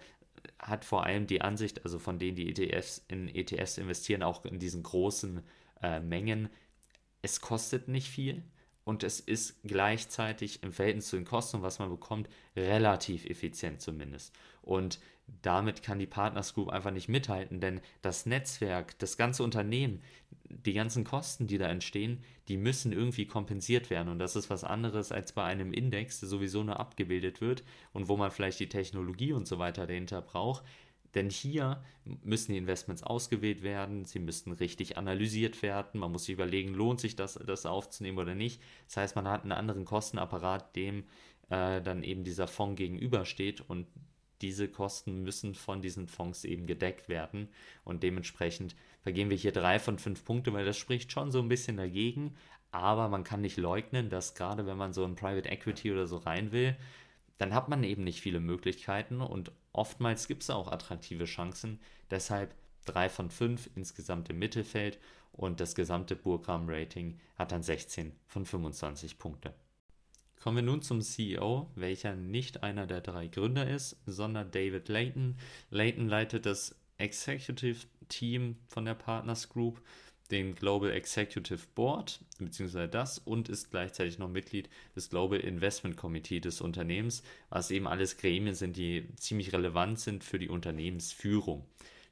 hat vor allem die Ansicht, also von denen die ETFs in ETFs investieren, auch in diesen großen äh, Mengen, es kostet nicht viel und es ist gleichzeitig im Verhältnis zu den Kosten, was man bekommt, relativ effizient zumindest. Und damit kann die Partners Group einfach nicht mithalten, denn das Netzwerk, das ganze Unternehmen, die ganzen Kosten, die da entstehen, die müssen irgendwie kompensiert werden. Und das ist was anderes als bei einem Index, der sowieso nur abgebildet wird und wo man vielleicht die Technologie und so weiter dahinter braucht. Denn hier müssen die Investments ausgewählt werden, sie müssen richtig analysiert werden, man muss sich überlegen, lohnt sich das, das aufzunehmen oder nicht. Das heißt, man hat einen anderen Kostenapparat, dem äh, dann eben dieser Fonds gegenübersteht. Und diese Kosten müssen von diesen Fonds eben gedeckt werden. Und dementsprechend vergeben wir hier drei von fünf Punkte, weil das spricht schon so ein bisschen dagegen, aber man kann nicht leugnen, dass gerade wenn man so in Private Equity oder so rein will, dann hat man eben nicht viele Möglichkeiten und oftmals gibt es auch attraktive Chancen. Deshalb 3 von 5 insgesamt im Mittelfeld und das gesamte Burgram-Rating hat dann 16 von 25 Punkte. Kommen wir nun zum CEO, welcher nicht einer der drei Gründer ist, sondern David Layton. Layton leitet das Executive Team von der Partners Group den Global Executive Board, beziehungsweise das, und ist gleichzeitig noch Mitglied des Global Investment Committee des Unternehmens, was eben alles Gremien sind, die ziemlich relevant sind für die Unternehmensführung.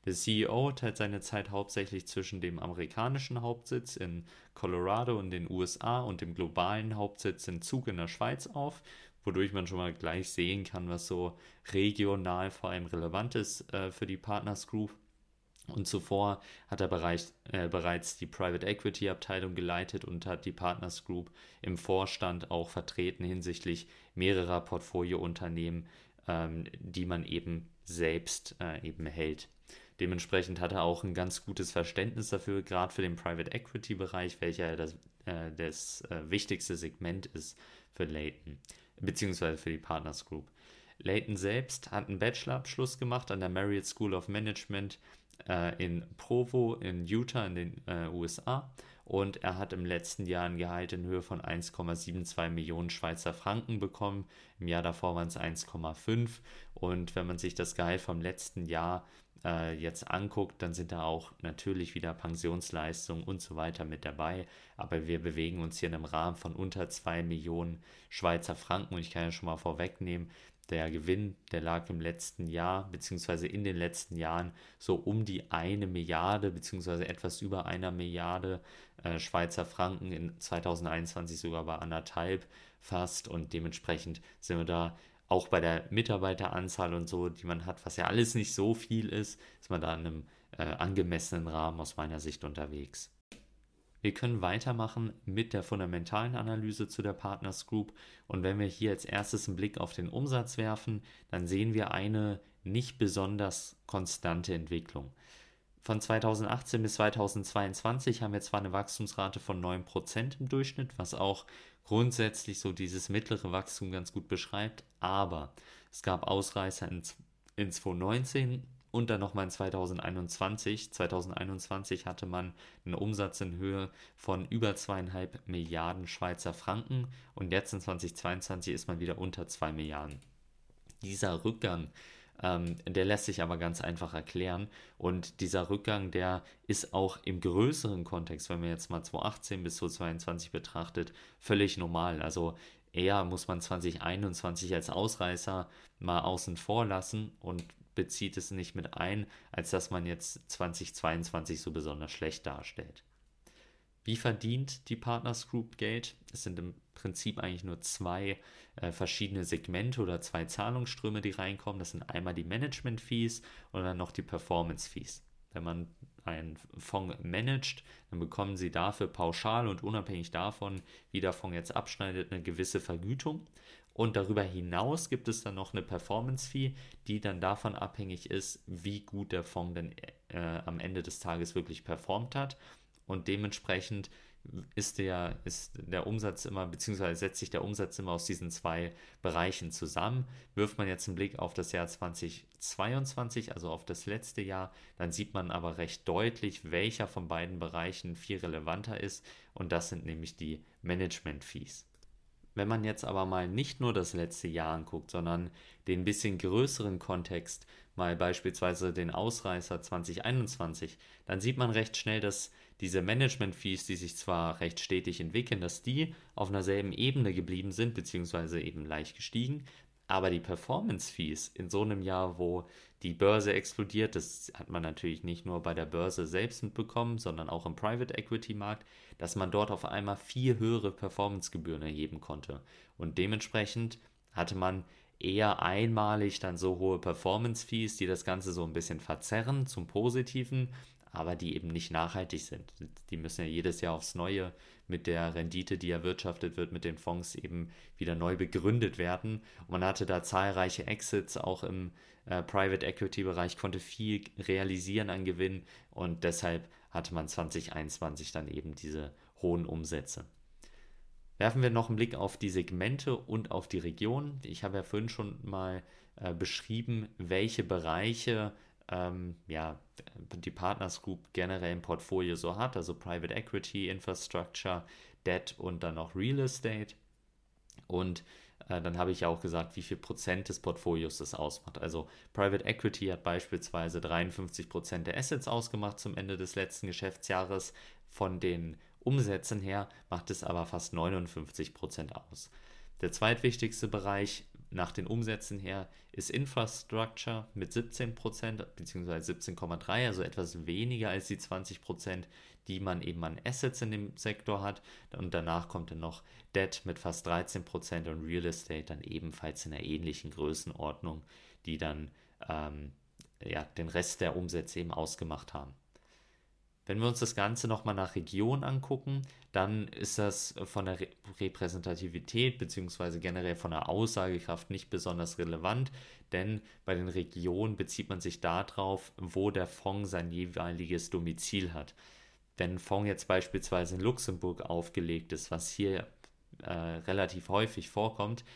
Der CEO teilt seine Zeit hauptsächlich zwischen dem amerikanischen Hauptsitz in Colorado in den USA und dem globalen Hauptsitz in Zug in der Schweiz auf, wodurch man schon mal gleich sehen kann, was so regional vor allem relevant ist äh, für die Partners Group. Und zuvor hat er bereits, äh, bereits die Private Equity Abteilung geleitet und hat die Partners Group im Vorstand auch vertreten hinsichtlich mehrerer Portfoliounternehmen, ähm, die man eben selbst äh, eben hält. Dementsprechend hat er auch ein ganz gutes Verständnis dafür, gerade für den Private Equity Bereich, welcher das, äh, das äh, wichtigste Segment ist für Leighton, beziehungsweise für die Partners Group. Leighton selbst hat einen Bachelorabschluss gemacht an der Marriott School of Management äh, in Provo in Utah in den äh, USA und er hat im letzten Jahr ein Gehalt in Höhe von 1,72 Millionen Schweizer Franken bekommen. Im Jahr davor waren es 1,5 und wenn man sich das Gehalt vom letzten Jahr äh, jetzt anguckt, dann sind da auch natürlich wieder Pensionsleistungen und so weiter mit dabei. Aber wir bewegen uns hier in einem Rahmen von unter 2 Millionen Schweizer Franken und ich kann ja schon mal vorwegnehmen, der Gewinn, der lag im letzten Jahr, beziehungsweise in den letzten Jahren so um die eine Milliarde, beziehungsweise etwas über einer Milliarde äh, Schweizer Franken, in 2021 sogar bei anderthalb fast und dementsprechend sind wir da auch bei der Mitarbeiteranzahl und so, die man hat, was ja alles nicht so viel ist, ist man da in einem äh, angemessenen Rahmen aus meiner Sicht unterwegs. Wir können weitermachen mit der fundamentalen Analyse zu der Partners Group und wenn wir hier als erstes einen Blick auf den Umsatz werfen, dann sehen wir eine nicht besonders konstante Entwicklung. Von 2018 bis 2022 haben wir zwar eine Wachstumsrate von 9% im Durchschnitt, was auch grundsätzlich so dieses mittlere Wachstum ganz gut beschreibt, aber es gab Ausreißer in, in 2019 und dann nochmal in 2021. 2021 hatte man einen Umsatz in Höhe von über zweieinhalb Milliarden Schweizer Franken und jetzt in 2022 ist man wieder unter zwei Milliarden. Dieser Rückgang, ähm, der lässt sich aber ganz einfach erklären und dieser Rückgang, der ist auch im größeren Kontext, wenn man jetzt mal 2018 bis 2022 betrachtet, völlig normal. Also eher muss man 2021 als Ausreißer mal außen vor lassen und bezieht es nicht mit ein, als dass man jetzt 2022 so besonders schlecht darstellt. Wie verdient die Partners Group Geld? Es sind im Prinzip eigentlich nur zwei äh, verschiedene Segmente oder zwei Zahlungsströme, die reinkommen. Das sind einmal die Management Fees und dann noch die Performance Fees. Wenn man einen Fonds managt, dann bekommen Sie dafür pauschal und unabhängig davon, wie der Fonds jetzt abschneidet, eine gewisse Vergütung. Und darüber hinaus gibt es dann noch eine Performance-Fee, die dann davon abhängig ist, wie gut der Fonds denn äh, am Ende des Tages wirklich performt hat. Und dementsprechend ist der, ist der Umsatz immer, beziehungsweise setzt sich der Umsatz immer aus diesen zwei Bereichen zusammen. Wirft man jetzt einen Blick auf das Jahr 2022, also auf das letzte Jahr, dann sieht man aber recht deutlich, welcher von beiden Bereichen viel relevanter ist. Und das sind nämlich die Management-Fees. Wenn man jetzt aber mal nicht nur das letzte Jahr anguckt, sondern den bisschen größeren Kontext, mal beispielsweise den Ausreißer 2021, dann sieht man recht schnell, dass diese Management-Fees, die sich zwar recht stetig entwickeln, dass die auf einer selben Ebene geblieben sind, beziehungsweise eben leicht gestiegen, aber die Performance-Fees in so einem Jahr, wo die Börse explodiert, das hat man natürlich nicht nur bei der Börse selbst mitbekommen, sondern auch im Private Equity Markt, dass man dort auf einmal viel höhere Performance-Gebühren erheben konnte. Und dementsprechend hatte man eher einmalig dann so hohe Performance-Fees, die das Ganze so ein bisschen verzerren zum Positiven, aber die eben nicht nachhaltig sind. Die müssen ja jedes Jahr aufs Neue mit der Rendite, die erwirtschaftet wird, mit den Fonds eben wieder neu begründet werden. Und man hatte da zahlreiche Exits, auch im äh, Private Equity Bereich, konnte viel realisieren an Gewinn und deshalb hatte man 2021 dann eben diese hohen Umsätze. Werfen wir noch einen Blick auf die Segmente und auf die Region. Ich habe ja vorhin schon mal äh, beschrieben, welche Bereiche ähm, ja, die Partners Group generell im Portfolio so hat, also Private Equity, Infrastructure, Debt und dann noch Real Estate. Und äh, dann habe ich auch gesagt, wie viel Prozent des Portfolios das ausmacht. Also Private Equity hat beispielsweise 53 Prozent der Assets ausgemacht zum Ende des letzten Geschäftsjahres. Von den Umsätzen her macht es aber fast 59 Prozent aus. Der zweitwichtigste Bereich nach den Umsätzen her ist Infrastructure mit 17% bzw. 17,3, also etwas weniger als die 20%, die man eben an Assets in dem Sektor hat. Und danach kommt dann noch Debt mit fast 13% und Real Estate dann ebenfalls in einer ähnlichen Größenordnung, die dann ähm, ja, den Rest der Umsätze eben ausgemacht haben. Wenn wir uns das Ganze nochmal nach Region angucken, dann ist das von der Repräsentativität bzw. generell von der Aussagekraft nicht besonders relevant, denn bei den Regionen bezieht man sich darauf, wo der Fonds sein jeweiliges Domizil hat. Wenn ein Fonds jetzt beispielsweise in Luxemburg aufgelegt ist, was hier äh, relativ häufig vorkommt,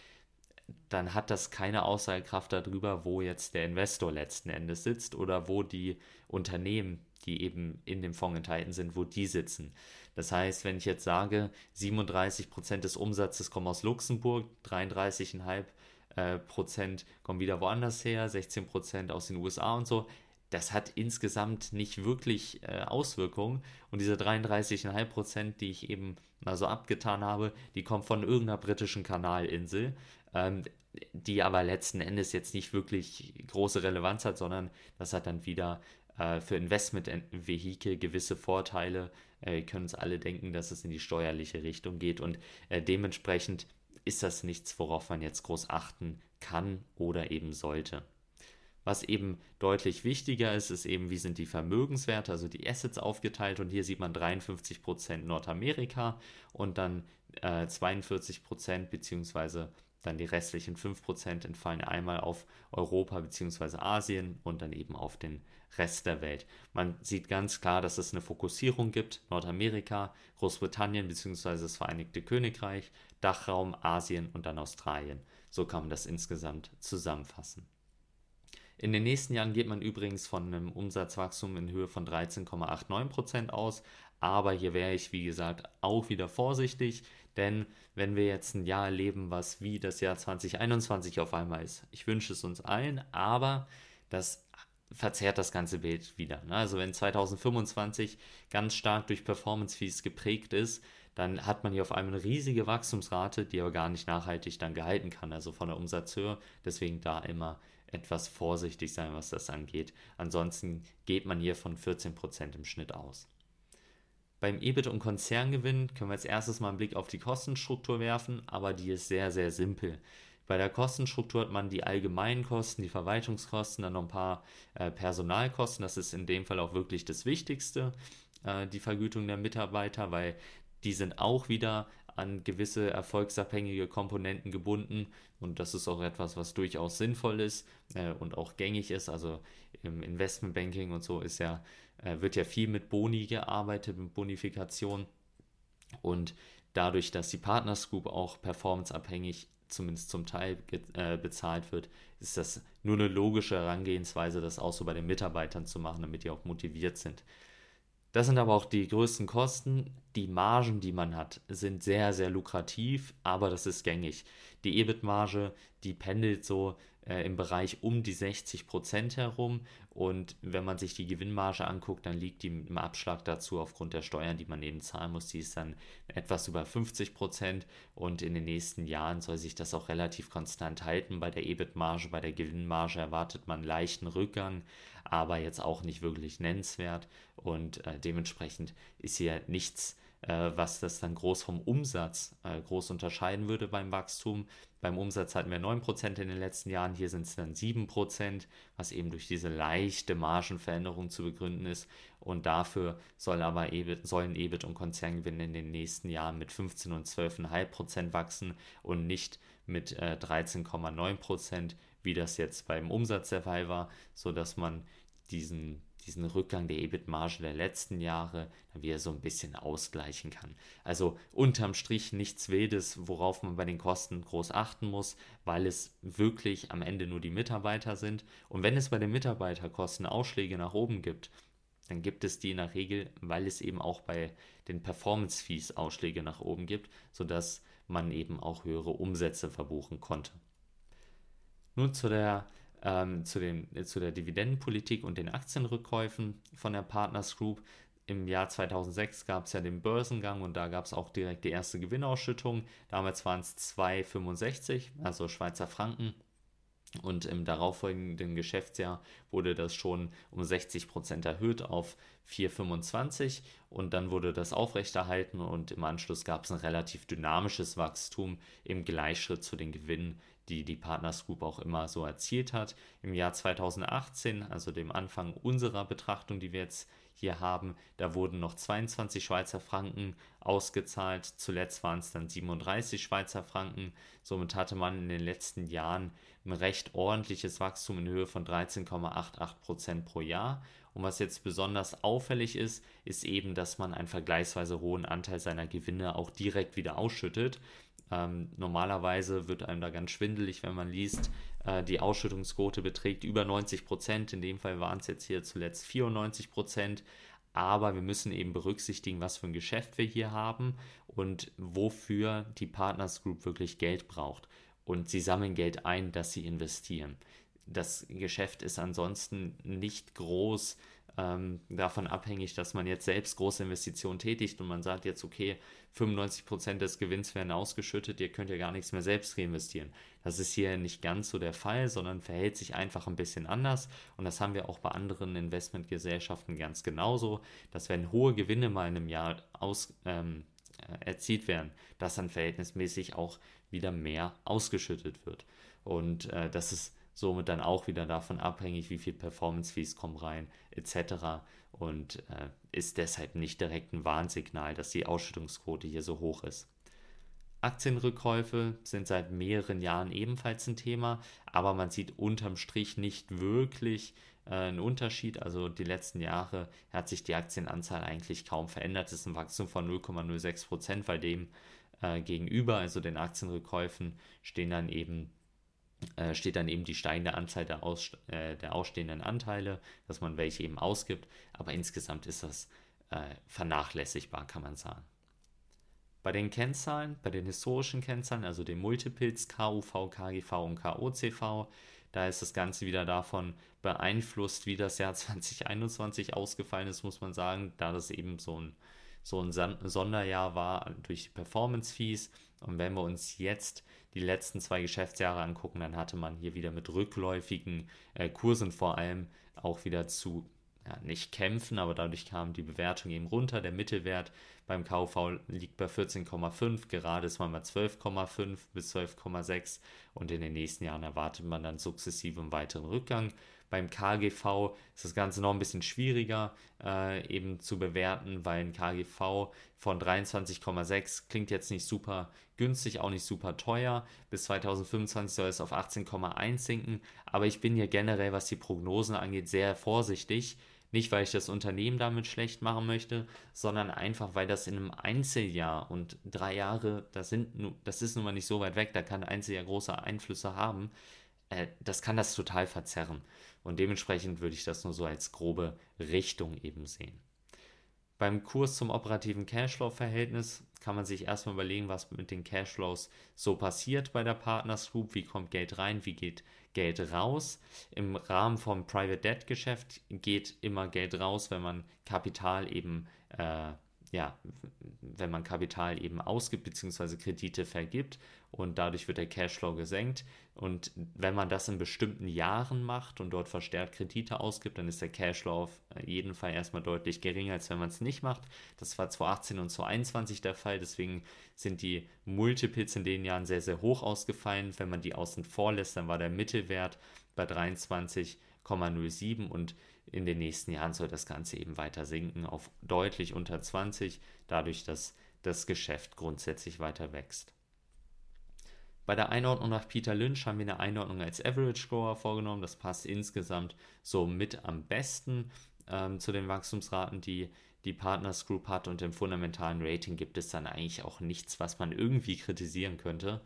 dann hat das keine Aussagekraft darüber, wo jetzt der Investor letzten Endes sitzt oder wo die Unternehmen die eben in dem Fonds enthalten sind, wo die sitzen. Das heißt, wenn ich jetzt sage, 37% des Umsatzes kommen aus Luxemburg, 33,5% äh, Prozent kommen wieder woanders her, 16% aus den USA und so, das hat insgesamt nicht wirklich äh, Auswirkungen. Und diese 33,5%, die ich eben mal so abgetan habe, die kommen von irgendeiner britischen Kanalinsel, ähm, die aber letzten Endes jetzt nicht wirklich große Relevanz hat, sondern das hat dann wieder äh, für Investment-Vehikel gewisse Vorteile. Äh, könnt uns alle denken, dass es in die steuerliche Richtung geht und äh, dementsprechend ist das nichts, worauf man jetzt groß achten kann oder eben sollte. Was eben deutlich wichtiger ist, ist eben, wie sind die Vermögenswerte, also die Assets aufgeteilt. Und hier sieht man 53% Nordamerika und dann äh, 42% beziehungsweise dann die restlichen 5% entfallen einmal auf Europa bzw. Asien und dann eben auf den Rest der Welt. Man sieht ganz klar, dass es eine Fokussierung gibt. Nordamerika, Großbritannien bzw. das Vereinigte Königreich, Dachraum, Asien und dann Australien. So kann man das insgesamt zusammenfassen. In den nächsten Jahren geht man übrigens von einem Umsatzwachstum in Höhe von 13,89% aus. Aber hier wäre ich, wie gesagt, auch wieder vorsichtig, denn wenn wir jetzt ein Jahr erleben, was wie das Jahr 2021 auf einmal ist, ich wünsche es uns allen, aber das verzerrt das ganze Bild wieder. Ne? Also wenn 2025 ganz stark durch Performance Fees geprägt ist, dann hat man hier auf einmal eine riesige Wachstumsrate, die aber gar nicht nachhaltig dann gehalten kann, also von der Umsatzhöhe. Deswegen da immer etwas vorsichtig sein, was das angeht. Ansonsten geht man hier von 14% im Schnitt aus. Beim EBIT und Konzerngewinn können wir als erstes mal einen Blick auf die Kostenstruktur werfen, aber die ist sehr, sehr simpel. Bei der Kostenstruktur hat man die allgemeinen Kosten, die Verwaltungskosten, dann noch ein paar äh, Personalkosten. Das ist in dem Fall auch wirklich das Wichtigste, äh, die Vergütung der Mitarbeiter, weil die sind auch wieder an gewisse erfolgsabhängige Komponenten gebunden und das ist auch etwas, was durchaus sinnvoll ist äh, und auch gängig ist. Also im Investmentbanking und so ist ja, äh, wird ja viel mit Boni gearbeitet, mit Bonifikation und dadurch, dass die Partners Group auch performanceabhängig zumindest zum Teil äh, bezahlt wird, ist das nur eine logische Herangehensweise, das auch so bei den Mitarbeitern zu machen, damit die auch motiviert sind. Das sind aber auch die größten Kosten. Die Margen, die man hat, sind sehr, sehr lukrativ, aber das ist gängig. Die EBIT-Marge, die pendelt so äh, im Bereich um die 60 Prozent herum. Und wenn man sich die Gewinnmarge anguckt, dann liegt die im Abschlag dazu aufgrund der Steuern, die man eben zahlen muss. Die ist dann etwas über 50%. Prozent. Und in den nächsten Jahren soll sich das auch relativ konstant halten. Bei der EBIT-Marge, bei der Gewinnmarge erwartet man leichten Rückgang aber jetzt auch nicht wirklich nennenswert und äh, dementsprechend ist hier nichts, was das dann groß vom Umsatz äh, groß unterscheiden würde beim Wachstum. Beim Umsatz hatten wir 9% in den letzten Jahren, hier sind es dann 7%, was eben durch diese leichte Margenveränderung zu begründen ist. Und dafür soll aber EBIT, sollen EBIT und Konzerngewinn in den nächsten Jahren mit 15 und 12,5% wachsen und nicht mit äh, 13,9%, wie das jetzt beim Umsatz der Fall war, sodass man diesen, diesen Rückgang der EBIT-Marge der letzten Jahre wieder so ein bisschen ausgleichen kann. Also unterm Strich nichts Wildes, worauf man bei den Kosten groß achten muss, weil es wirklich am Ende nur die Mitarbeiter sind. Und wenn es bei den Mitarbeiterkosten Ausschläge nach oben gibt, dann gibt es die in der Regel, weil es eben auch bei den Performance-Fees Ausschläge nach oben gibt, sodass man eben auch höhere Umsätze verbuchen konnte. Nun zu der ähm, zu, den, zu der Dividendenpolitik und den Aktienrückkäufen von der Partners Group. Im Jahr 2006 gab es ja den Börsengang und da gab es auch direkt die erste Gewinnausschüttung. Damals waren es 2,65, also Schweizer Franken. Und im darauffolgenden Geschäftsjahr wurde das schon um 60 Prozent erhöht auf 4,25% und dann wurde das aufrechterhalten und im Anschluss gab es ein relativ dynamisches Wachstum im Gleichschritt zu den Gewinnen, die die Partners Group auch immer so erzielt hat. Im Jahr 2018, also dem Anfang unserer Betrachtung, die wir jetzt hier haben, da wurden noch 22 Schweizer Franken ausgezahlt. Zuletzt waren es dann 37 Schweizer Franken. Somit hatte man in den letzten Jahren ein recht ordentliches Wachstum in Höhe von 13,88 Prozent pro Jahr. Und was jetzt besonders auffällig ist, ist eben, dass man einen vergleichsweise hohen Anteil seiner Gewinne auch direkt wieder ausschüttet. Ähm, normalerweise wird einem da ganz schwindelig, wenn man liest, äh, die Ausschüttungsquote beträgt über 90 Prozent. In dem Fall waren es jetzt hier zuletzt 94 Prozent. Aber wir müssen eben berücksichtigen, was für ein Geschäft wir hier haben und wofür die Partners Group wirklich Geld braucht. Und sie sammeln Geld ein, das sie investieren. Das Geschäft ist ansonsten nicht groß ähm, davon abhängig, dass man jetzt selbst große Investitionen tätigt und man sagt jetzt, okay, 95% des Gewinns werden ausgeschüttet, ihr könnt ja gar nichts mehr selbst reinvestieren. Das ist hier nicht ganz so der Fall, sondern verhält sich einfach ein bisschen anders und das haben wir auch bei anderen Investmentgesellschaften ganz genauso, dass wenn hohe Gewinne mal in einem Jahr aus, ähm, erzielt werden, dass dann verhältnismäßig auch wieder mehr ausgeschüttet wird. Und äh, das ist somit dann auch wieder davon abhängig, wie viel Performance Fees kommen rein, etc. Und äh, ist deshalb nicht direkt ein Warnsignal, dass die Ausschüttungsquote hier so hoch ist. Aktienrückkäufe sind seit mehreren Jahren ebenfalls ein Thema, aber man sieht unterm Strich nicht wirklich äh, einen Unterschied. Also die letzten Jahre hat sich die Aktienanzahl eigentlich kaum verändert. Es ist ein Wachstum von 0,06 Prozent, weil dem äh, gegenüber, also den Aktienrückkäufen, stehen dann eben äh, steht dann eben die steigende Anzahl der, aus, äh, der ausstehenden Anteile, dass man welche eben ausgibt. Aber insgesamt ist das äh, vernachlässigbar, kann man sagen. Bei den Kennzahlen, bei den historischen Kennzahlen, also den Multiples KUV, KGV und KOCV, da ist das Ganze wieder davon beeinflusst, wie das Jahr 2021 ausgefallen ist, muss man sagen, da das eben so ein, so ein Sonderjahr war durch die Performance Fees. Und wenn wir uns jetzt die letzten zwei Geschäftsjahre angucken, dann hatte man hier wieder mit rückläufigen äh, Kursen vor allem auch wieder zu ja, nicht kämpfen, aber dadurch kam die Bewertung eben runter. Der Mittelwert beim KV liegt bei 14,5, gerade ist man bei 12,5 bis 12,6 und in den nächsten Jahren erwartet man dann sukzessive einen weiteren Rückgang. Beim KGV ist das Ganze noch ein bisschen schwieriger äh, eben zu bewerten, weil ein KGV von 23,6 klingt jetzt nicht super günstig, auch nicht super teuer. Bis 2025 soll es auf 18,1 sinken, aber ich bin hier generell, was die Prognosen angeht, sehr vorsichtig nicht, weil ich das Unternehmen damit schlecht machen möchte, sondern einfach, weil das in einem Einzeljahr und drei Jahre, das, sind, das ist nun mal nicht so weit weg, da kann ein Einzeljahr große Einflüsse haben. Äh, das kann das total verzerren. Und dementsprechend würde ich das nur so als grobe Richtung eben sehen. Beim Kurs zum operativen Cashflow-Verhältnis kann man sich erstmal überlegen, was mit den Cashflows so passiert bei der Partners Group, wie kommt Geld rein, wie geht Geld raus. Im Rahmen vom Private Debt Geschäft geht immer Geld raus, wenn man Kapital eben äh, ja, wenn man Kapital eben ausgibt bzw. Kredite vergibt und dadurch wird der Cashflow gesenkt. Und wenn man das in bestimmten Jahren macht und dort verstärkt Kredite ausgibt, dann ist der Cashflow auf jeden Fall erstmal deutlich geringer, als wenn man es nicht macht. Das war 2018 und 2021 der Fall, deswegen sind die Multiples in den Jahren sehr, sehr hoch ausgefallen. Wenn man die außen vor lässt, dann war der Mittelwert bei 23,07 und in den nächsten Jahren soll das Ganze eben weiter sinken auf deutlich unter 20, dadurch, dass das Geschäft grundsätzlich weiter wächst. Bei der Einordnung nach Peter Lynch haben wir eine Einordnung als Average Grower vorgenommen. Das passt insgesamt so mit am besten ähm, zu den Wachstumsraten, die die Partners Group hat. Und im fundamentalen Rating gibt es dann eigentlich auch nichts, was man irgendwie kritisieren könnte.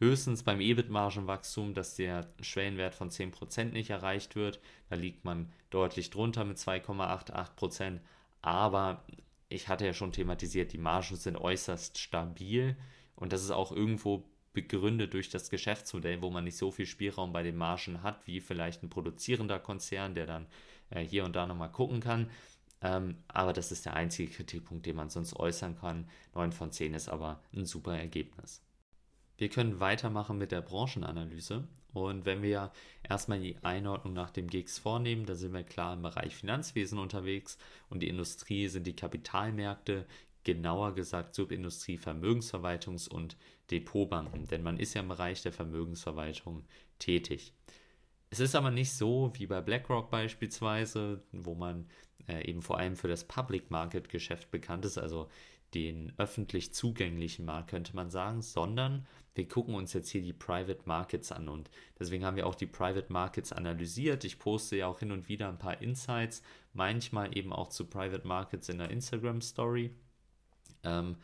Höchstens beim EBIT-Margenwachstum, dass der Schwellenwert von 10% nicht erreicht wird. Da liegt man deutlich drunter mit 2,88%. Aber ich hatte ja schon thematisiert, die Margen sind äußerst stabil. Und das ist auch irgendwo begründet durch das Geschäftsmodell, wo man nicht so viel Spielraum bei den Margen hat, wie vielleicht ein produzierender Konzern, der dann äh, hier und da nochmal gucken kann. Ähm, aber das ist der einzige Kritikpunkt, den man sonst äußern kann. 9 von 10 ist aber ein super Ergebnis. Wir können weitermachen mit der Branchenanalyse. Und wenn wir erstmal die Einordnung nach dem GIGS vornehmen, da sind wir klar im Bereich Finanzwesen unterwegs und die Industrie sind die Kapitalmärkte, genauer gesagt Subindustrie, Vermögensverwaltungs- und Depotbanken, denn man ist ja im Bereich der Vermögensverwaltung tätig. Es ist aber nicht so wie bei BlackRock beispielsweise, wo man äh, eben vor allem für das Public Market Geschäft bekannt ist, also den öffentlich zugänglichen Markt, könnte man sagen, sondern wir gucken uns jetzt hier die Private Markets an und deswegen haben wir auch die Private Markets analysiert. Ich poste ja auch hin und wieder ein paar Insights, manchmal eben auch zu Private Markets in der Instagram Story. Ähm,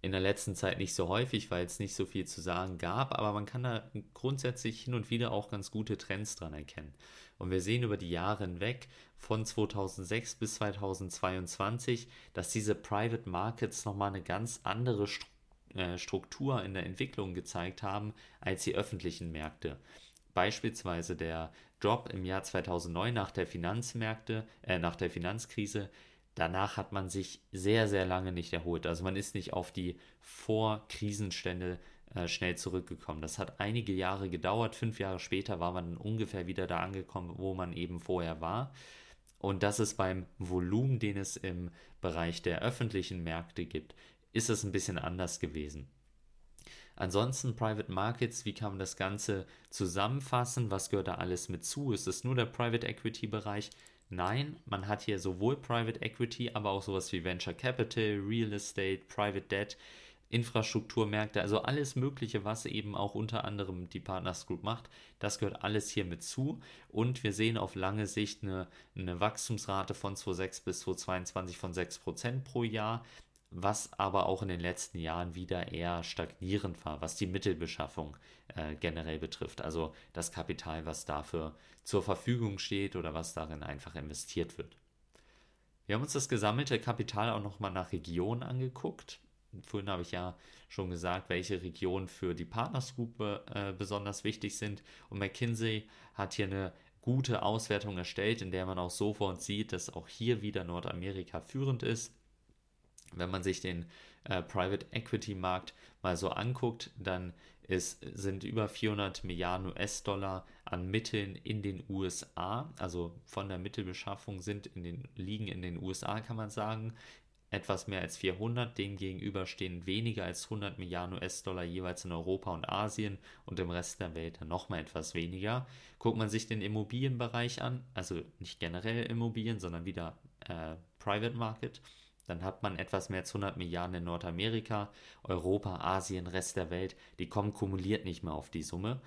in der letzten Zeit nicht so häufig, weil es nicht so viel zu sagen gab, aber man kann da grundsätzlich hin und wieder auch ganz gute Trends dran erkennen. Und wir sehen über die Jahre hinweg von 2006 bis 2022, dass diese Private Markets nochmal eine ganz andere äh, Struktur in der Entwicklung gezeigt haben als die öffentlichen Märkte. Beispielsweise der Drop im Jahr 2009 nach der Finanzmärkte, äh, nach der Finanzkrise, danach hat man sich sehr, sehr lange nicht erholt. Also man ist nicht auf die Vorkrisenstände äh, schnell zurückgekommen. Das hat einige Jahre gedauert. Fünf Jahre später war man ungefähr wieder da angekommen, wo man eben vorher war. Und das ist beim Volumen, den es im Bereich der öffentlichen Märkte gibt, ist es ein bisschen anders gewesen. Ansonsten Private Markets, wie kann man das Ganze zusammenfassen? Was gehört da alles mit zu? Ist es nur der Private Equity Bereich? Nein, man hat hier sowohl Private Equity, aber auch sowas wie Venture Capital, Real Estate, Private Debt, Infrastrukturmärkte, also alles Mögliche, was eben auch unter anderem die Partners Group macht, das gehört alles hier mit zu. Und wir sehen auf lange Sicht eine, eine Wachstumsrate von 2006 bis 2022 von 6% pro Jahr was aber auch in den letzten Jahren wieder eher stagnierend war, was die Mittelbeschaffung äh, generell betrifft. Also das Kapital, was dafür zur Verfügung steht oder was darin einfach investiert wird. Wir haben uns das gesammelte Kapital auch nochmal nach Regionen angeguckt. Vorhin habe ich ja schon gesagt, welche Regionen für die Partnersgruppe äh, besonders wichtig sind. Und McKinsey hat hier eine gute Auswertung erstellt, in der man auch sofort sieht, dass auch hier wieder Nordamerika führend ist. Wenn man sich den äh, Private Equity Markt mal so anguckt, dann ist, sind über 400 Milliarden US-Dollar an Mitteln in den USA, also von der Mittelbeschaffung sind in den, liegen in den USA, kann man sagen. Etwas mehr als 400, dem gegenüber stehen weniger als 100 Milliarden US-Dollar jeweils in Europa und Asien und im Rest der Welt nochmal etwas weniger. Guckt man sich den Immobilienbereich an, also nicht generell Immobilien, sondern wieder äh, Private Market, dann hat man etwas mehr als 100 Milliarden in Nordamerika, Europa, Asien, Rest der Welt. Die kommen kumuliert nicht mehr auf die Summe.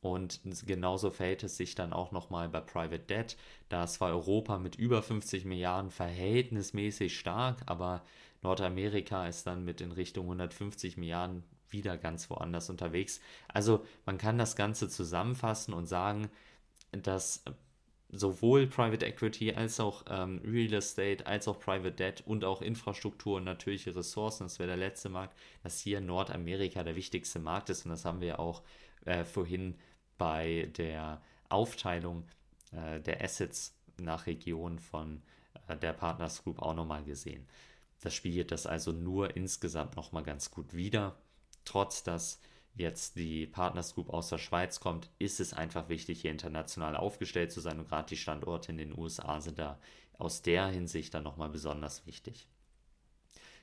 Und genauso verhält es sich dann auch nochmal bei Private Debt. Da ist zwar Europa mit über 50 Milliarden verhältnismäßig stark, aber Nordamerika ist dann mit in Richtung 150 Milliarden wieder ganz woanders unterwegs. Also man kann das Ganze zusammenfassen und sagen, dass sowohl Private Equity als auch ähm, Real Estate, als auch Private Debt und auch Infrastruktur und natürliche Ressourcen, das wäre der letzte Markt, dass hier Nordamerika der wichtigste Markt ist und das haben wir auch äh, vorhin bei der Aufteilung äh, der Assets nach Region von äh, der Partners Group auch nochmal gesehen. Das spiegelt das also nur insgesamt nochmal ganz gut wider, trotz dass jetzt die Partners Group aus der Schweiz kommt, ist es einfach wichtig, hier international aufgestellt zu sein. Und gerade die Standorte in den USA sind da aus der Hinsicht dann nochmal besonders wichtig.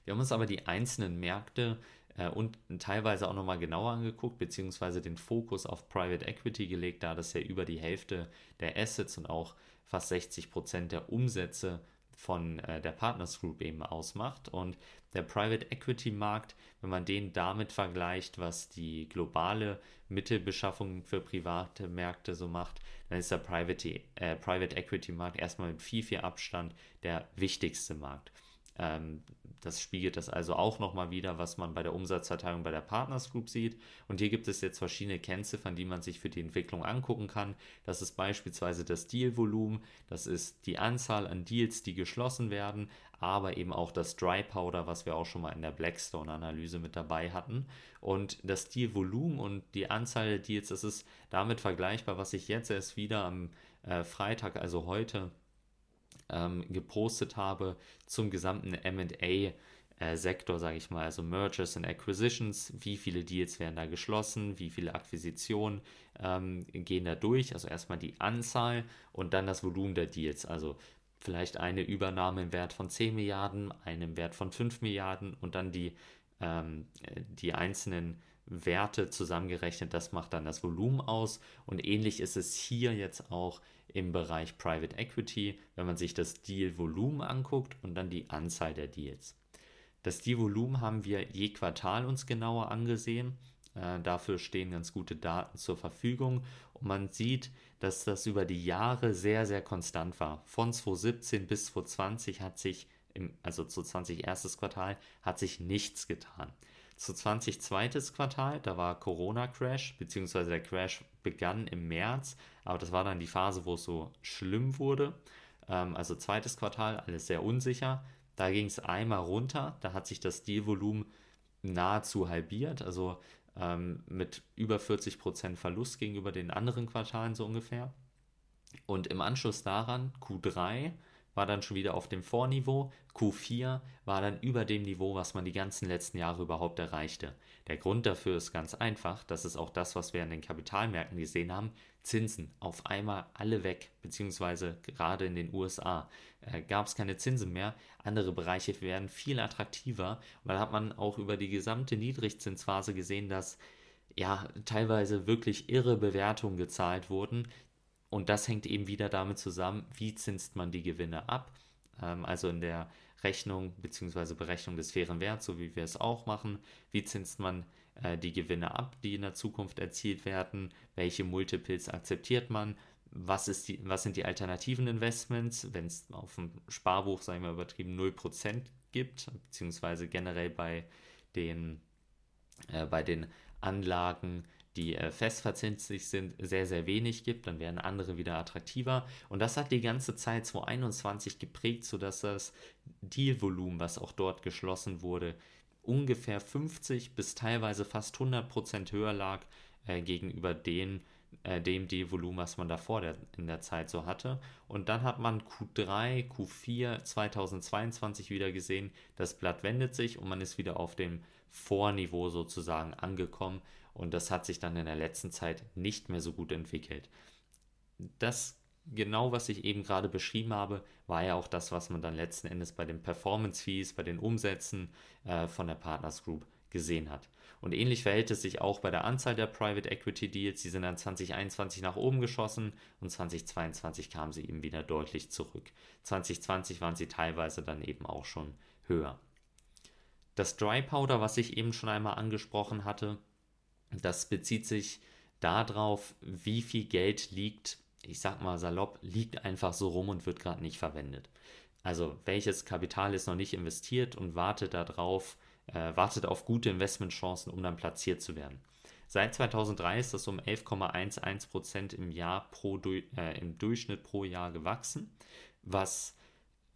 Wir haben uns aber die einzelnen Märkte äh, und teilweise auch nochmal genauer angeguckt, beziehungsweise den Fokus auf Private Equity gelegt, da das ja über die Hälfte der Assets und auch fast 60 Prozent der Umsätze von äh, der Partners Group eben ausmacht. Und der Private Equity Markt, wenn man den damit vergleicht, was die globale Mittelbeschaffung für private Märkte so macht, dann ist der Private, äh, Private Equity Markt erstmal mit viel, viel Abstand der wichtigste Markt. Ähm, das spiegelt das also auch nochmal wieder, was man bei der Umsatzverteilung bei der Partners Group sieht. Und hier gibt es jetzt verschiedene Kennziffern, die man sich für die Entwicklung angucken kann. Das ist beispielsweise das Dealvolumen, das ist die Anzahl an Deals, die geschlossen werden, aber eben auch das Dry Powder, was wir auch schon mal in der Blackstone-Analyse mit dabei hatten. Und das Dealvolumen und die Anzahl der Deals, das ist damit vergleichbar, was ich jetzt erst wieder am äh, Freitag, also heute, ähm, gepostet habe zum gesamten MA. Sektor, sage ich mal, also Mergers and Acquisitions, wie viele Deals werden da geschlossen, wie viele Akquisitionen ähm, gehen da durch, also erstmal die Anzahl und dann das Volumen der Deals, also vielleicht eine Übernahme im Wert von 10 Milliarden, eine im Wert von 5 Milliarden und dann die, ähm, die einzelnen Werte zusammengerechnet, das macht dann das Volumen aus. Und ähnlich ist es hier jetzt auch im Bereich Private Equity, wenn man sich das Deal-Volumen anguckt und dann die Anzahl der Deals. Das Deal-Volumen haben wir je Quartal uns genauer angesehen. Äh, dafür stehen ganz gute Daten zur Verfügung und man sieht, dass das über die Jahre sehr, sehr konstant war. Von 2017 bis 2020 hat sich, im, also zu 20 erstes Quartal, hat sich nichts getan. Zu 20 zweites Quartal, da war Corona-Crash, beziehungsweise der Crash begann im März, aber das war dann die Phase, wo es so schlimm wurde. Ähm, also zweites Quartal, alles sehr unsicher. Da ging es einmal runter, da hat sich das Dealvolumen nahezu halbiert, also ähm, mit über 40% Verlust gegenüber den anderen Quartalen so ungefähr. Und im Anschluss daran, Q3, war dann schon wieder auf dem Vorniveau, Q4 war dann über dem Niveau, was man die ganzen letzten Jahre überhaupt erreichte. Der Grund dafür ist ganz einfach, das ist auch das, was wir an den Kapitalmärkten gesehen haben, Zinsen auf einmal alle weg, beziehungsweise gerade in den USA äh, gab es keine Zinsen mehr, andere Bereiche werden viel attraktiver. Dann hat man auch über die gesamte Niedrigzinsphase gesehen, dass ja teilweise wirklich irre Bewertungen gezahlt wurden, und das hängt eben wieder damit zusammen, wie zinst man die Gewinne ab. Ähm, also in der Rechnung bzw. Berechnung des fairen Werts, so wie wir es auch machen. Wie zinst man äh, die Gewinne ab, die in der Zukunft erzielt werden? Welche Multiples akzeptiert man? Was, ist die, was sind die alternativen Investments, wenn es auf dem Sparbuch, sagen wir übertrieben, 0% gibt, beziehungsweise generell bei den, äh, bei den Anlagen die äh, festverzinslich sind, sehr, sehr wenig gibt, dann werden andere wieder attraktiver. Und das hat die ganze Zeit 2021 geprägt, sodass das Dealvolumen, was auch dort geschlossen wurde, ungefähr 50 bis teilweise fast 100 Prozent höher lag äh, gegenüber den, äh, dem Dealvolumen, was man davor der, in der Zeit so hatte. Und dann hat man Q3, Q4 2022 wieder gesehen, das Blatt wendet sich und man ist wieder auf dem Vorniveau sozusagen angekommen und das hat sich dann in der letzten Zeit nicht mehr so gut entwickelt. Das genau, was ich eben gerade beschrieben habe, war ja auch das, was man dann letzten Endes bei den Performance Fees, bei den Umsätzen äh, von der Partners Group gesehen hat. Und ähnlich verhält es sich auch bei der Anzahl der Private Equity Deals. Sie sind dann 2021 nach oben geschossen und 2022 kamen sie eben wieder deutlich zurück. 2020 waren sie teilweise dann eben auch schon höher. Das Dry Powder, was ich eben schon einmal angesprochen hatte, das bezieht sich darauf, wie viel Geld liegt, ich sag mal salopp, liegt einfach so rum und wird gerade nicht verwendet. Also welches Kapital ist noch nicht investiert und wartet darauf, äh, wartet auf gute Investmentchancen, um dann platziert zu werden. Seit 2003 ist das um 11,11% im Jahr pro, äh, im Durchschnitt pro Jahr gewachsen, was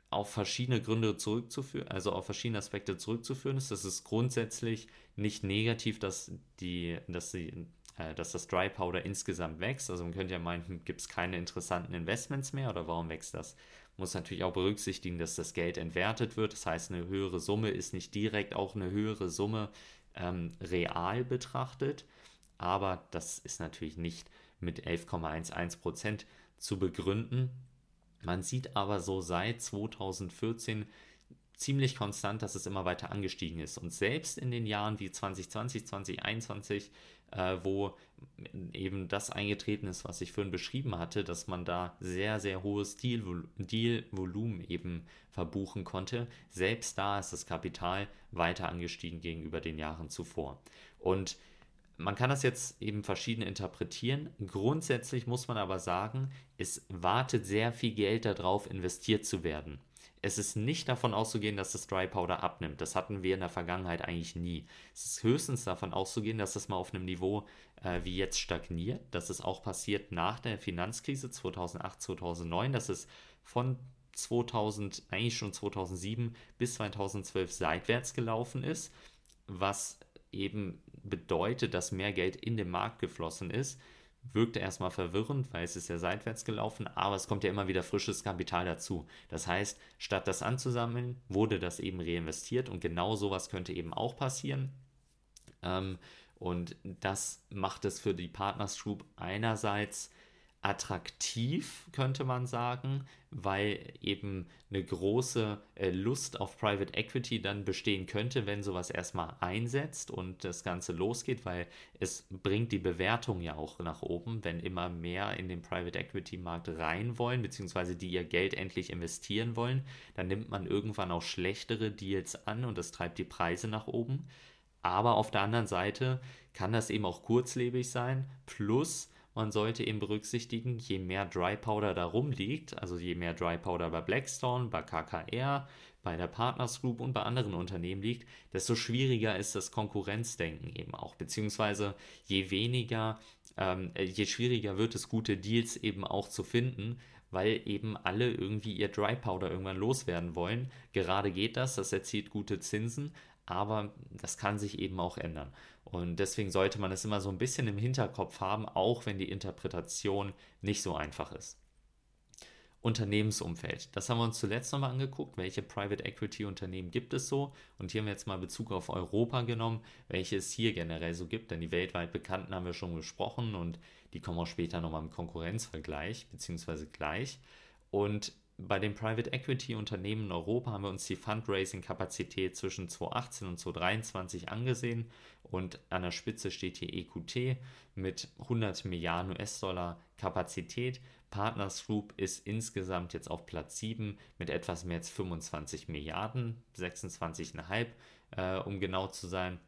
auf verschiedene Gründe zurückzuführen, also auf verschiedene Aspekte zurückzuführen ist. Das ist grundsätzlich nicht negativ, dass, die, dass, die, äh, dass das Dry Powder insgesamt wächst. Also man könnte ja meinen, gibt es keine interessanten Investments mehr oder warum wächst das? Muss natürlich auch berücksichtigen, dass das Geld entwertet wird. Das heißt, eine höhere Summe ist nicht direkt auch eine höhere Summe ähm, real betrachtet. Aber das ist natürlich nicht mit 11,11% zu begründen. Man sieht aber so seit 2014 ziemlich konstant, dass es immer weiter angestiegen ist. Und selbst in den Jahren wie 2020, 2021, äh, wo eben das eingetreten ist, was ich vorhin beschrieben hatte, dass man da sehr, sehr hohes Deal-Volumen eben verbuchen konnte, selbst da ist das Kapital weiter angestiegen gegenüber den Jahren zuvor. Und man kann das jetzt eben verschieden interpretieren. Grundsätzlich muss man aber sagen, es wartet sehr viel Geld darauf, investiert zu werden. Es ist nicht davon auszugehen, dass das Dry Powder abnimmt. Das hatten wir in der Vergangenheit eigentlich nie. Es ist höchstens davon auszugehen, dass das mal auf einem Niveau äh, wie jetzt stagniert. Das ist auch passiert nach der Finanzkrise 2008, 2009. Das ist von 2000, eigentlich schon 2007 bis 2012 seitwärts gelaufen ist, was eben bedeutet, dass mehr Geld in den Markt geflossen ist, wirkte erstmal verwirrend, weil es ist ja seitwärts gelaufen, aber es kommt ja immer wieder frisches Kapital dazu. Das heißt, statt das anzusammeln, wurde das eben reinvestiert und genau sowas könnte eben auch passieren. Ähm, und das macht es für die Partners Group einerseits attraktiv, könnte man sagen, weil eben eine große äh, Lust auf Private Equity dann bestehen könnte, wenn sowas erstmal einsetzt und das Ganze losgeht, weil es bringt die Bewertung ja auch nach oben, wenn immer mehr in den Private Equity Markt rein wollen, beziehungsweise die ihr Geld endlich investieren wollen, dann nimmt man irgendwann auch schlechtere Deals an und das treibt die Preise nach oben. Aber auf der anderen Seite kann das eben auch kurzlebig sein, plus man sollte eben berücksichtigen, je mehr Dry Powder da rumliegt, also je mehr Dry Powder bei Blackstone, bei KKR, bei der Partners Group und bei anderen Unternehmen liegt, desto schwieriger ist das Konkurrenzdenken eben auch. Beziehungsweise je weniger, ähm, äh, je schwieriger wird es, gute Deals eben auch zu finden, weil eben alle irgendwie ihr Dry Powder irgendwann loswerden wollen. Gerade geht das, das erzielt gute Zinsen, aber das kann sich eben auch ändern. Und deswegen sollte man es immer so ein bisschen im Hinterkopf haben, auch wenn die Interpretation nicht so einfach ist. Unternehmensumfeld. Das haben wir uns zuletzt nochmal angeguckt. Welche Private Equity Unternehmen gibt es so? Und hier haben wir jetzt mal Bezug auf Europa genommen, welche es hier generell so gibt. Denn die weltweit bekannten haben wir schon gesprochen und die kommen auch später nochmal im Konkurrenzvergleich, beziehungsweise gleich. Und bei den Private Equity Unternehmen in Europa haben wir uns die Fundraising-Kapazität zwischen 2018 und 2023 angesehen und an der Spitze steht hier EQT mit 100 Milliarden US-Dollar Kapazität. Partners Group ist insgesamt jetzt auf Platz 7 mit etwas mehr als 25 Milliarden, 26,5 äh, um genau zu sein.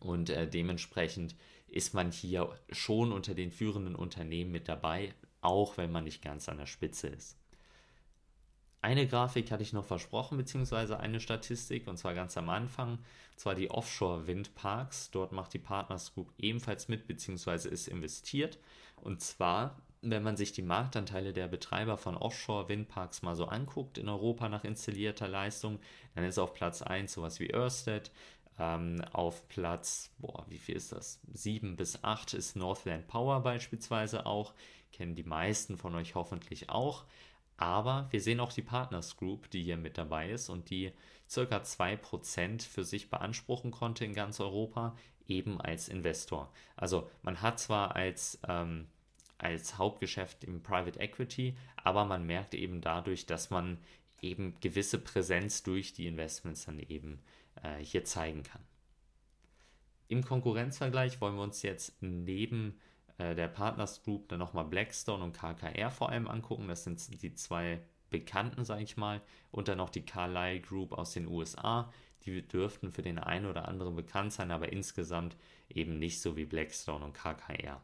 Und äh, dementsprechend ist man hier schon unter den führenden Unternehmen mit dabei, auch wenn man nicht ganz an der Spitze ist. Eine Grafik hatte ich noch versprochen, beziehungsweise eine Statistik, und zwar ganz am Anfang, und zwar die Offshore-Windparks. Dort macht die Partners Group ebenfalls mit, beziehungsweise ist investiert. Und zwar wenn man sich die Marktanteile der Betreiber von Offshore-Windparks mal so anguckt in Europa nach installierter Leistung, dann ist auf Platz 1 sowas wie Ørsted, ähm, auf Platz, boah, wie viel ist das? 7 bis 8 ist Northland Power beispielsweise auch, kennen die meisten von euch hoffentlich auch. Aber wir sehen auch die Partners Group, die hier mit dabei ist und die circa 2% für sich beanspruchen konnte in ganz Europa, eben als Investor. Also man hat zwar als ähm, als Hauptgeschäft im Private Equity, aber man merkt eben dadurch, dass man eben gewisse Präsenz durch die Investments dann eben äh, hier zeigen kann. Im Konkurrenzvergleich wollen wir uns jetzt neben äh, der Partners Group dann nochmal Blackstone und KKR vor allem angucken. Das sind die zwei bekannten, sage ich mal, und dann noch die Carlyle Group aus den USA. Die dürften für den einen oder anderen bekannt sein, aber insgesamt eben nicht so wie Blackstone und KKR.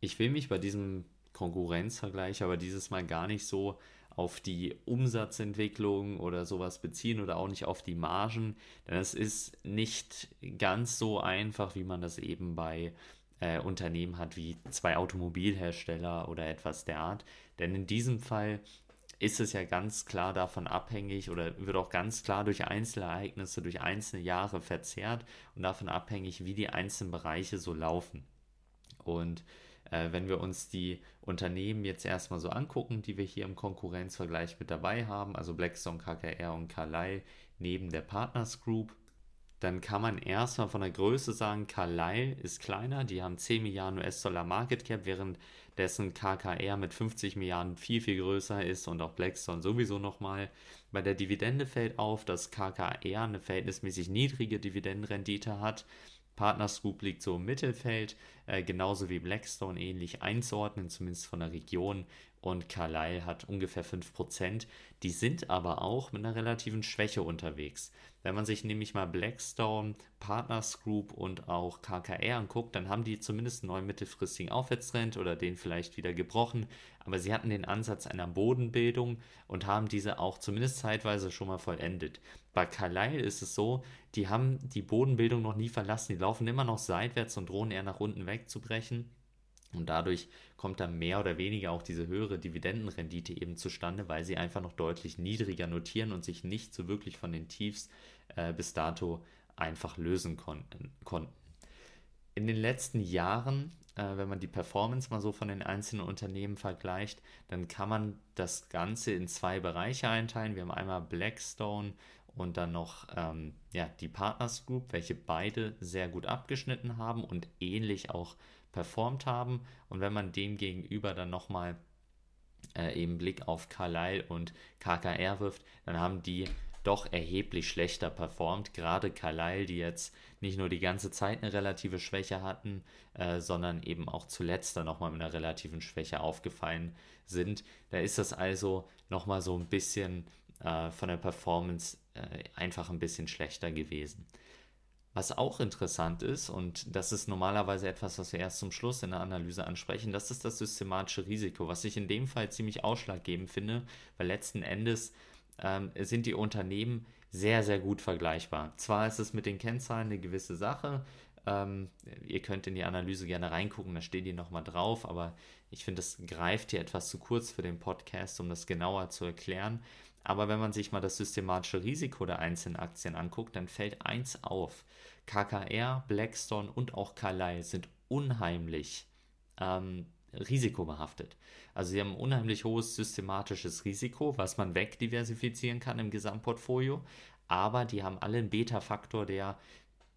Ich will mich bei diesem Konkurrenzvergleich aber dieses Mal gar nicht so auf die Umsatzentwicklung oder sowas beziehen oder auch nicht auf die Margen, denn es ist nicht ganz so einfach, wie man das eben bei äh, Unternehmen hat wie zwei Automobilhersteller oder etwas der Art. Denn in diesem Fall ist es ja ganz klar davon abhängig oder wird auch ganz klar durch Einzelereignisse, durch einzelne Jahre verzerrt und davon abhängig, wie die einzelnen Bereiche so laufen. Und äh, wenn wir uns die Unternehmen jetzt erstmal so angucken, die wir hier im Konkurrenzvergleich mit dabei haben, also Blackstone, KKR und Carlyle neben der Partners Group, dann kann man erstmal von der Größe sagen, Carlyle ist kleiner, die haben 10 Milliarden US-Dollar Market Cap, während dessen KKR mit 50 Milliarden viel, viel größer ist und auch Blackstone sowieso nochmal. Bei der Dividende fällt auf, dass KKR eine verhältnismäßig niedrige Dividendenrendite hat Partners Group liegt so im Mittelfeld, äh, genauso wie Blackstone ähnlich einzuordnen, zumindest von der Region. Und Carlyle hat ungefähr 5%. Die sind aber auch mit einer relativen Schwäche unterwegs. Wenn man sich nämlich mal Blackstone, Partners Group und auch KKR anguckt, dann haben die zumindest einen neuen mittelfristigen Aufwärtstrend oder den vielleicht wieder gebrochen. Aber sie hatten den Ansatz einer Bodenbildung und haben diese auch zumindest zeitweise schon mal vollendet. Bei Carlyle ist es so, die haben die Bodenbildung noch nie verlassen. Die laufen immer noch seitwärts und drohen eher nach unten wegzubrechen. Und dadurch kommt dann mehr oder weniger auch diese höhere Dividendenrendite eben zustande, weil sie einfach noch deutlich niedriger notieren und sich nicht so wirklich von den Tiefs äh, bis dato einfach lösen konnten. In den letzten Jahren, äh, wenn man die Performance mal so von den einzelnen Unternehmen vergleicht, dann kann man das Ganze in zwei Bereiche einteilen. Wir haben einmal Blackstone und dann noch ähm, ja, die Partners Group, welche beide sehr gut abgeschnitten haben und ähnlich auch performt haben. Und wenn man dem gegenüber dann nochmal äh, eben Blick auf Carlyle und KKR wirft, dann haben die doch erheblich schlechter performt. Gerade Carlyle, die jetzt nicht nur die ganze Zeit eine relative Schwäche hatten, äh, sondern eben auch zuletzt dann nochmal mit einer relativen Schwäche aufgefallen sind. Da ist das also nochmal so ein bisschen äh, von der Performance äh, einfach ein bisschen schlechter gewesen. Was auch interessant ist, und das ist normalerweise etwas, was wir erst zum Schluss in der Analyse ansprechen, das ist das systematische Risiko, was ich in dem Fall ziemlich ausschlaggebend finde, weil letzten Endes ähm, sind die Unternehmen sehr, sehr gut vergleichbar. Zwar ist es mit den Kennzahlen eine gewisse Sache, ähm, ihr könnt in die Analyse gerne reingucken, da steht die nochmal drauf, aber ich finde, das greift hier etwas zu kurz für den Podcast, um das genauer zu erklären. Aber wenn man sich mal das systematische Risiko der einzelnen Aktien anguckt, dann fällt eins auf. KKR, Blackstone und auch Carlyle sind unheimlich ähm, risikobehaftet. Also sie haben ein unheimlich hohes systematisches Risiko, was man wegdiversifizieren kann im Gesamtportfolio, aber die haben alle einen Beta-Faktor, der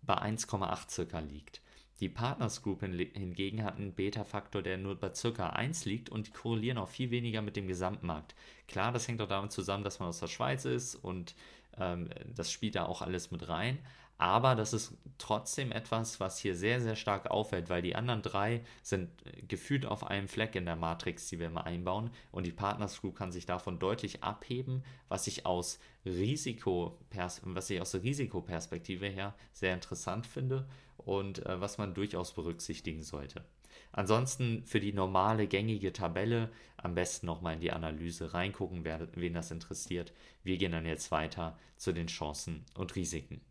bei 1,8 circa liegt. Die Partners Group hingegen hat einen Beta-Faktor, der nur bei ca. 1 liegt und die korrelieren auch viel weniger mit dem Gesamtmarkt. Klar, das hängt auch damit zusammen, dass man aus der Schweiz ist und ähm, das spielt da auch alles mit rein. Aber das ist trotzdem etwas, was hier sehr, sehr stark auffällt, weil die anderen drei sind gefühlt auf einem Fleck in der Matrix, die wir mal einbauen. Und die Partners Group kann sich davon deutlich abheben, was ich aus Risiko, was ich aus der Risikoperspektive her sehr interessant finde und äh, was man durchaus berücksichtigen sollte. Ansonsten für die normale gängige Tabelle am besten nochmal in die Analyse reingucken, wer, wen das interessiert. Wir gehen dann jetzt weiter zu den Chancen und Risiken.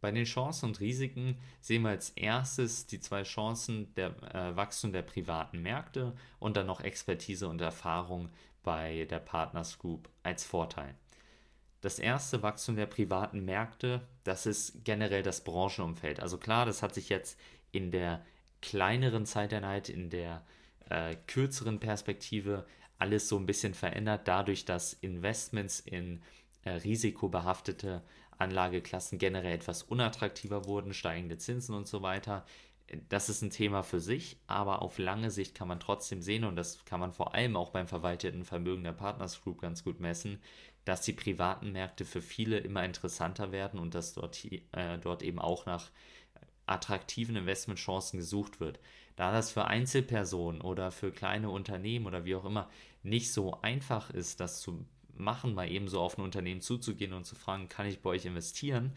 Bei den Chancen und Risiken sehen wir als erstes die zwei Chancen der äh, Wachstum der privaten Märkte und dann noch Expertise und Erfahrung bei der Partners Group als Vorteil. Das erste Wachstum der privaten Märkte, das ist generell das Branchenumfeld. Also klar, das hat sich jetzt in der kleineren Zeiteinheit, in der äh, kürzeren Perspektive alles so ein bisschen verändert, dadurch, dass Investments in äh, risikobehaftete Anlageklassen generell etwas unattraktiver wurden, steigende Zinsen und so weiter. Das ist ein Thema für sich, aber auf lange Sicht kann man trotzdem sehen, und das kann man vor allem auch beim verwalteten Vermögen der Partners Group ganz gut messen, dass die privaten Märkte für viele immer interessanter werden und dass dort, äh, dort eben auch nach attraktiven Investmentchancen gesucht wird. Da das für Einzelpersonen oder für kleine Unternehmen oder wie auch immer nicht so einfach ist, das zu machen, mal eben so auf ein Unternehmen zuzugehen und zu fragen, kann ich bei euch investieren,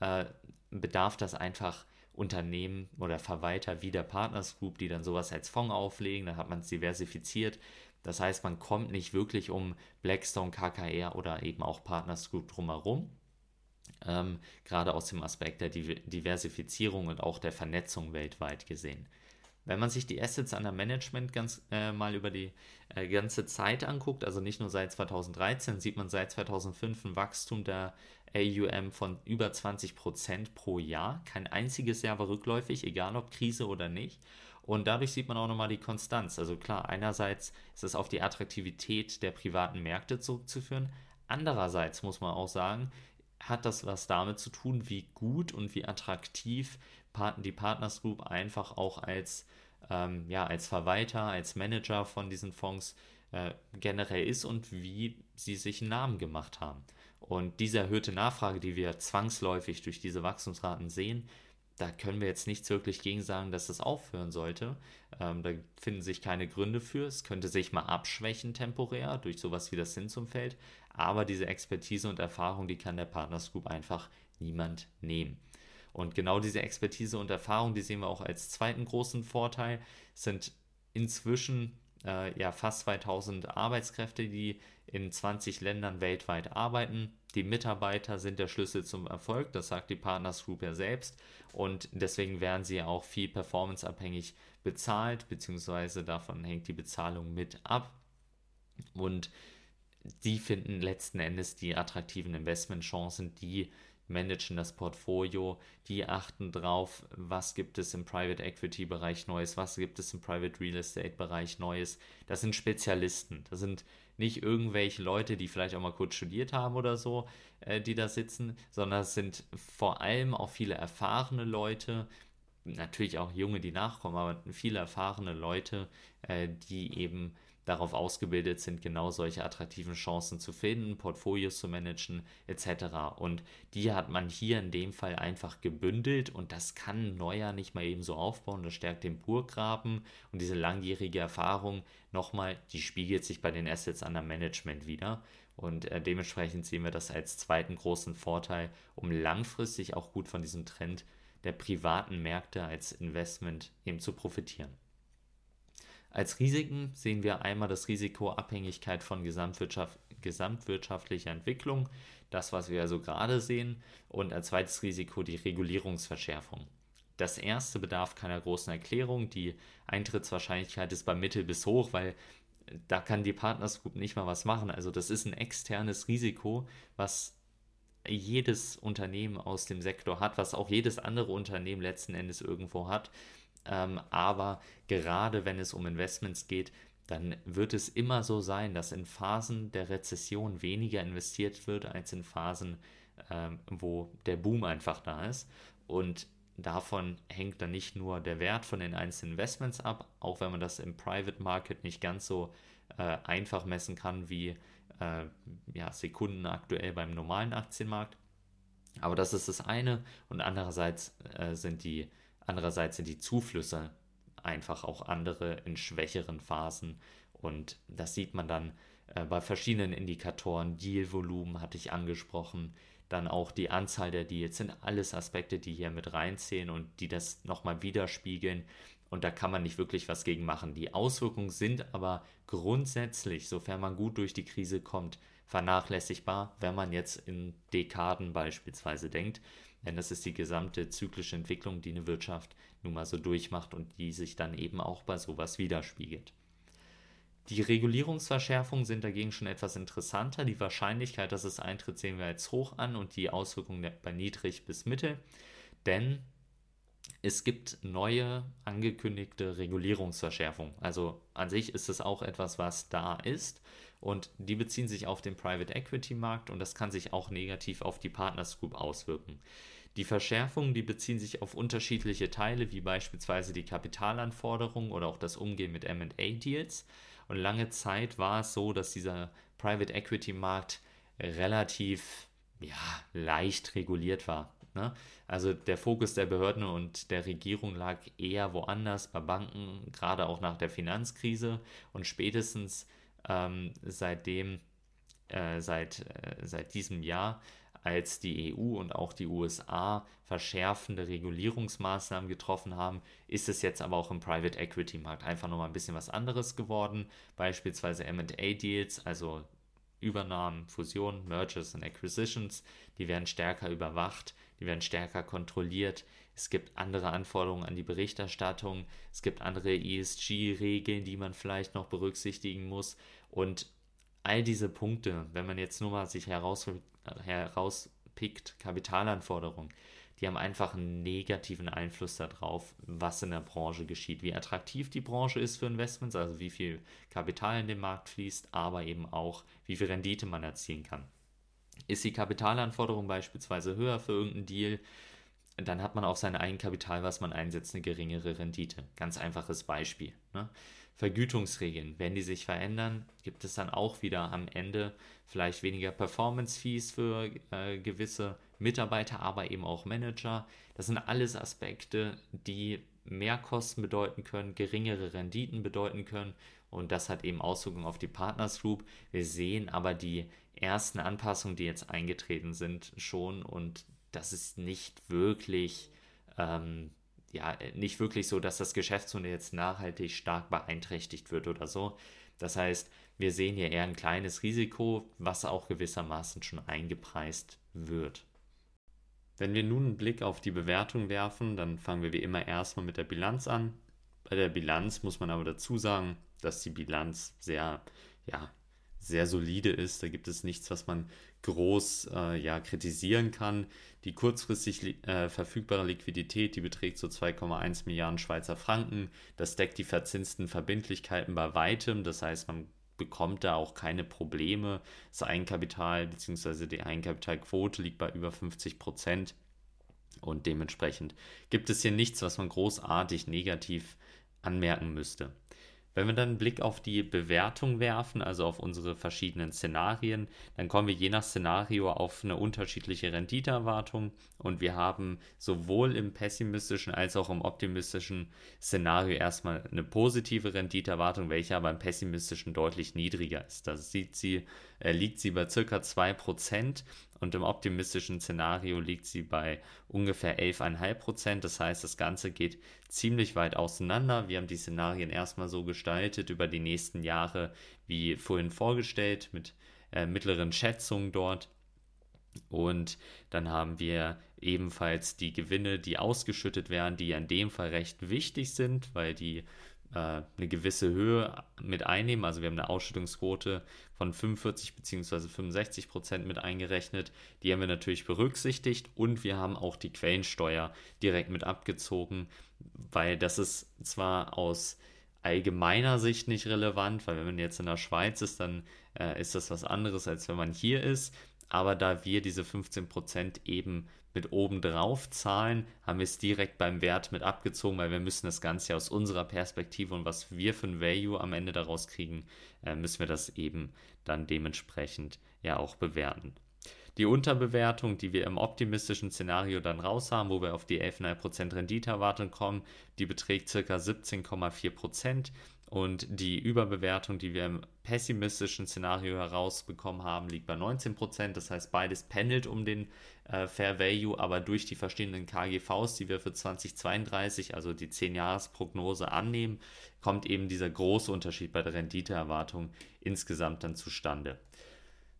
äh, bedarf das einfach Unternehmen oder Verwalter wie der Partners Group, die dann sowas als Fonds auflegen, dann hat man es diversifiziert. Das heißt, man kommt nicht wirklich um Blackstone, KKR oder eben auch Partners Group drumherum. Ähm, gerade aus dem Aspekt der Diversifizierung und auch der Vernetzung weltweit gesehen. Wenn man sich die Assets under Management ganz äh, mal über die äh, ganze Zeit anguckt, also nicht nur seit 2013, sieht man seit 2005 ein Wachstum der AUM von über 20% pro Jahr. Kein einziges Jahr war rückläufig, egal ob Krise oder nicht. Und dadurch sieht man auch nochmal die Konstanz. Also klar, einerseits ist es auf die Attraktivität der privaten Märkte zurückzuführen. Andererseits muss man auch sagen, hat das was damit zu tun, wie gut und wie attraktiv die Partners Group einfach auch als, ähm, ja, als Verwalter, als Manager von diesen Fonds äh, generell ist und wie sie sich einen Namen gemacht haben. Und diese erhöhte Nachfrage, die wir zwangsläufig durch diese Wachstumsraten sehen, da können wir jetzt nichts wirklich gegen sagen, dass das aufhören sollte. Ähm, da finden sich keine Gründe für. Es könnte sich mal abschwächen temporär durch sowas wie das Zinsumfeld. Aber diese Expertise und Erfahrung, die kann der Partners Group einfach niemand nehmen. Und genau diese Expertise und Erfahrung, die sehen wir auch als zweiten großen Vorteil, sind inzwischen äh, ja fast 2000 Arbeitskräfte, die in 20 Ländern weltweit arbeiten. Die Mitarbeiter sind der Schlüssel zum Erfolg, das sagt die Partners Group ja selbst. Und deswegen werden sie auch viel performanceabhängig bezahlt, beziehungsweise davon hängt die Bezahlung mit ab. Und die finden letzten Endes die attraktiven Investmentchancen, die managen das Portfolio, die achten drauf, was gibt es im Private Equity Bereich Neues, was gibt es im Private Real Estate Bereich Neues. Das sind Spezialisten, das sind nicht irgendwelche Leute, die vielleicht auch mal kurz studiert haben oder so, äh, die da sitzen, sondern es sind vor allem auch viele erfahrene Leute, natürlich auch junge, die nachkommen, aber viele erfahrene Leute, äh, die eben darauf ausgebildet sind, genau solche attraktiven Chancen zu finden, Portfolios zu managen etc. Und die hat man hier in dem Fall einfach gebündelt und das kann Neuer nicht mal eben so aufbauen. Das stärkt den Burggraben und diese langjährige Erfahrung nochmal, die spiegelt sich bei den Assets under Management wieder. Und äh, dementsprechend sehen wir das als zweiten großen Vorteil, um langfristig auch gut von diesem Trend der privaten Märkte als Investment eben zu profitieren. Als Risiken sehen wir einmal das Risiko Abhängigkeit von Gesamtwirtschaft, gesamtwirtschaftlicher Entwicklung, das, was wir also gerade sehen, und als zweites Risiko die Regulierungsverschärfung. Das erste bedarf keiner großen Erklärung. Die Eintrittswahrscheinlichkeit ist bei mittel bis hoch, weil da kann die Partners Group nicht mal was machen. Also das ist ein externes Risiko, was jedes Unternehmen aus dem Sektor hat, was auch jedes andere Unternehmen letzten Endes irgendwo hat Ähm, aber gerade wenn es um Investments geht, dann wird es immer so sein, dass in Phasen der Rezession weniger investiert wird als in Phasen, ähm, wo der Boom einfach da ist. Und davon hängt dann nicht nur der Wert von den einzelnen Investments ab, auch wenn man das im Private Market nicht ganz so äh, einfach messen kann wie äh, ja, Sekunden aktuell beim normalen Aktienmarkt. Aber das ist das eine und andererseits äh, sind die andererseits sind die Zuflüsse einfach auch andere in schwächeren Phasen und das sieht man dann äh, bei verschiedenen Indikatoren. Dealvolumen hatte ich angesprochen, dann auch die Anzahl der Deals sind alles Aspekte, die hier mit reinzählen und die das nochmal widerspiegeln. Und da kann man nicht wirklich was gegen machen. Die Auswirkungen sind aber grundsätzlich, sofern man gut durch die Krise kommt, vernachlässigbar, wenn man jetzt in Dekaden beispielsweise denkt. Denn das ist die gesamte zyklische Entwicklung, die eine Wirtschaft nun mal so durchmacht und die sich dann eben auch bei sowas widerspiegelt. Die Regulierungsverschärfungen sind dagegen schon etwas interessanter. Die Wahrscheinlichkeit, dass es eintritt, sehen wir jetzt hoch an und die Auswirkungen bei niedrig bis mittel. Denn es gibt neue angekündigte Regulierungsverschärfungen. Also an sich ist es auch etwas, was da ist und die beziehen sich auf den Private Equity Markt und das kann sich auch negativ auf die Partners Group auswirken. Die Verschärfungen, die beziehen sich auf unterschiedliche Teile, wie beispielsweise die Kapitalanforderungen oder auch das Umgehen mit MA-Deals. Und lange Zeit war es so, dass dieser Private Equity Markt relativ ja, leicht reguliert war. Ne? Also der Fokus der Behörden und der Regierung lag eher woanders, bei Banken, gerade auch nach der Finanzkrise. Und spätestens ähm, seitdem, äh, seit, äh, seit diesem Jahr, als die EU und auch die USA verschärfende Regulierungsmaßnahmen getroffen haben, ist es jetzt aber auch im Private Equity Markt einfach nochmal ein bisschen was anderes geworden. Beispielsweise MA-Deals, also Übernahmen, Fusionen, Mergers und Acquisitions, die werden stärker überwacht, die werden stärker kontrolliert. Es gibt andere Anforderungen an die Berichterstattung, es gibt andere ESG-Regeln, die man vielleicht noch berücksichtigen muss. Und all diese Punkte, wenn man jetzt nur mal sich heraus, herauspickt, Kapitalanforderungen, die haben einfach einen negativen Einfluss darauf, was in der Branche geschieht, wie attraktiv die Branche ist für Investments, also wie viel Kapital in den Markt fließt, aber eben auch, wie viel Rendite man erzielen kann. Ist die Kapitalanforderung beispielsweise höher für irgendeinen Deal, dann hat man auf sein Eigenkapital, was man einsetzt, eine geringere Rendite. Ganz einfaches Beispiel. Ne? Vergütungsregeln, wenn die sich verändern, gibt es dann auch wieder am Ende vielleicht weniger Performance-Fees für äh, gewisse Mitarbeiter, aber eben auch Manager. Das sind alles Aspekte, die mehr Kosten bedeuten können, geringere Renditen bedeuten können und das hat eben Auswirkungen auf die Partners Group. Wir sehen aber die ersten Anpassungen, die jetzt eingetreten sind, schon und das ist nicht wirklich ähm, ja, nicht wirklich so, dass das Geschäftsmodell jetzt nachhaltig stark beeinträchtigt wird oder so. Das heißt, wir sehen hier eher ein kleines Risiko, was auch gewissermaßen schon eingepreist wird. Wenn wir nun einen Blick auf die Bewertung werfen, dann fangen wir wie immer erstmal mit der Bilanz an. Bei der Bilanz muss man aber dazu sagen, dass die Bilanz sehr, ja, sehr solide ist. Da gibt es nichts, was man groß äh, ja, kritisieren kann. Die kurzfristig äh, verfügbare Liquidität, die beträgt so 2,1 Milliarden Schweizer Franken. Das deckt die verzinsten Verbindlichkeiten bei weitem. Das heißt, man bekommt da auch keine Probleme. Das Eigenkapital bzw. die Eigenkapitalquote liegt bei über 50 Prozent. Und dementsprechend gibt es hier nichts, was man großartig negativ anmerken müsste. Wenn wir dann einen Blick auf die Bewertung werfen, also auf unsere verschiedenen Szenarien, dann kommen wir je nach Szenario auf eine unterschiedliche Renditeerwartung und wir haben sowohl im pessimistischen als auch im optimistischen Szenario erstmal eine positive Renditeerwartung, welche aber im pessimistischen deutlich niedriger ist. Da sieht sie, liegt sie bei circa 2% und im optimistischen Szenario liegt sie bei ungefähr 11,5 Prozent. Das heißt, das Ganze geht ziemlich weit auseinander. Wir haben die Szenarien erstmal so gestaltet über die nächsten Jahre, wie vorhin vorgestellt, mit äh, mittleren Schätzungen dort. Und dann haben wir ebenfalls die Gewinne, die ausgeschüttet werden, die in dem Fall recht wichtig sind, weil die äh, eine gewisse Höhe mit einnehmen. Also wir haben eine Ausschüttungsquote von 45 bzw. 65 Prozent mit eingerechnet. Die haben wir natürlich berücksichtigt und wir haben auch die Quellensteuer direkt mit abgezogen, weil das ist zwar aus allgemeiner Sicht nicht relevant, weil wenn man jetzt in der Schweiz ist, dann äh, ist das was anderes, als wenn man hier ist. Aber da wir diese 15% eben mit oben drauf zahlen, haben wir es direkt beim Wert mit abgezogen, weil wir müssen das Ganze aus unserer Perspektive und was wir für ein Value am Ende daraus kriegen, äh, müssen wir das eben dann dementsprechend ja auch bewerten. Die Unterbewertung, die wir im optimistischen Szenario dann raus haben, wo wir auf die 11,5% Renditeerwartung kommen, die beträgt ca. 17,4%. Und die Überbewertung, die wir im pessimistischen Szenario herausbekommen haben, liegt bei 19%. Das heißt, beides pendelt um den äh, Fair Value, aber durch die verschiedenen KGVs, die wir für 2032, also die 10-Jahres-Prognose annehmen, kommt eben dieser große Unterschied bei der Renditeerwartung insgesamt dann zustande.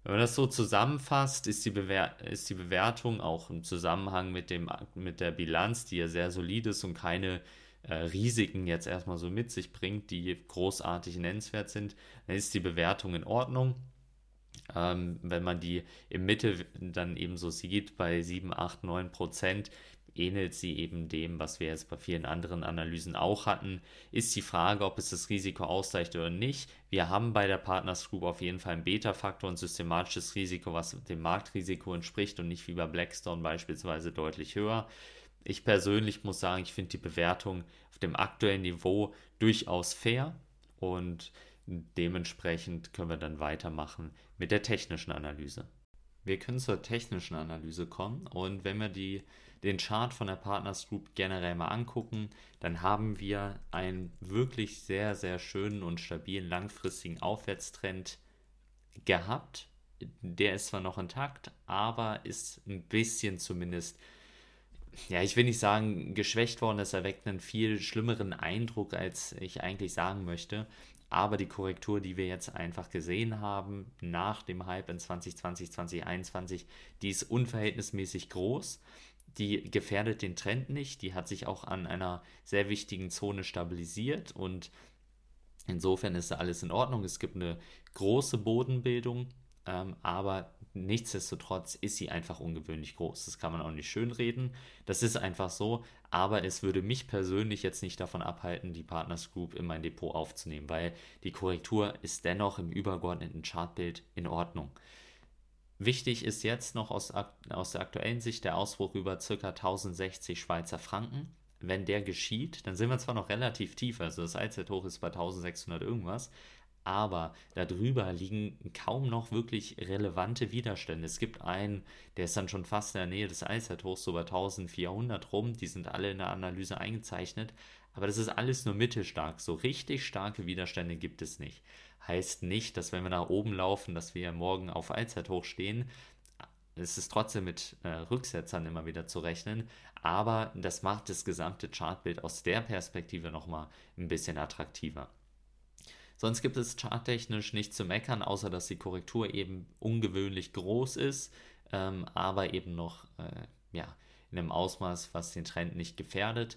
Wenn man das so zusammenfasst, ist die, Bewer ist die Bewertung auch im Zusammenhang mit, dem, mit der Bilanz, die ja sehr solid ist und keine äh, Risiken jetzt erstmal so mit sich bringt, die großartig nennenswert sind, dann ist die Bewertung in Ordnung. Ähm, wenn man die im Mittel dann eben so sieht, bei 7, 8, 9 Prozent, ähnelt sie eben dem, was wir jetzt bei vielen anderen Analysen auch hatten. Ist die Frage, ob es das Risiko ausreicht oder nicht. Wir haben bei der Partners Group auf jeden Fall einen Beta-Faktor und systematisches Risiko, was dem Marktrisiko entspricht und nicht wie bei Blackstone beispielsweise deutlich höher. Ich persönlich muss sagen, ich finde die Bewertung auf dem aktuellen Niveau durchaus fair und dementsprechend können wir dann weitermachen mit der technischen Analyse. Wir können zur technischen Analyse kommen und wenn wir die, den Chart von der Partners Group generell mal angucken, dann haben wir einen wirklich sehr, sehr schönen und stabilen langfristigen Aufwärtstrend gehabt. Der ist zwar noch intakt, aber ist ein bisschen zumindest ja, ich will nicht sagen, geschwächt worden. Das erweckt einen viel schlimmeren Eindruck, als ich eigentlich sagen möchte. Aber die Korrektur, die wir jetzt einfach gesehen haben nach dem Hype in 2020, 2021, die ist unverhältnismäßig groß. Die gefährdet den Trend nicht. Die hat sich auch an einer sehr wichtigen Zone stabilisiert und insofern ist alles in Ordnung. Es gibt eine große Bodenbildung, ähm, aber Nichtsdestotrotz ist sie einfach ungewöhnlich groß. Das kann man auch nicht schönreden. Das ist einfach so. Aber es würde mich persönlich jetzt nicht davon abhalten, die Partners Group in mein Depot aufzunehmen, weil die Korrektur ist dennoch im übergeordneten Chartbild in Ordnung. Wichtig ist jetzt noch aus, aus der aktuellen Sicht der Ausbruch über ca. 1060 Schweizer Franken. Wenn der geschieht, dann sind wir zwar noch relativ tief, also das Allzeithoch ist bei 1600 irgendwas, aber darüber liegen kaum noch wirklich relevante Widerstände. Es gibt einen, der ist dann schon fast in der Nähe des Allzeithochs, so bei 1400 rum, die sind alle in der Analyse eingezeichnet, aber das ist alles nur mittelstark, so richtig starke Widerstände gibt es nicht. Heißt nicht, dass wenn wir nach oben laufen, dass wir morgen auf Allzeithoch stehen, es ist trotzdem mit äh, Rücksetzern immer wieder zu rechnen, aber das macht das gesamte Chartbild aus der Perspektive nochmal ein bisschen attraktiver. Sonst gibt es charttechnisch nichts zu meckern, außer dass die Korrektur eben ungewöhnlich groß ist, ähm, aber eben noch äh, ja, in einem Ausmaß, was den Trend nicht gefährdet.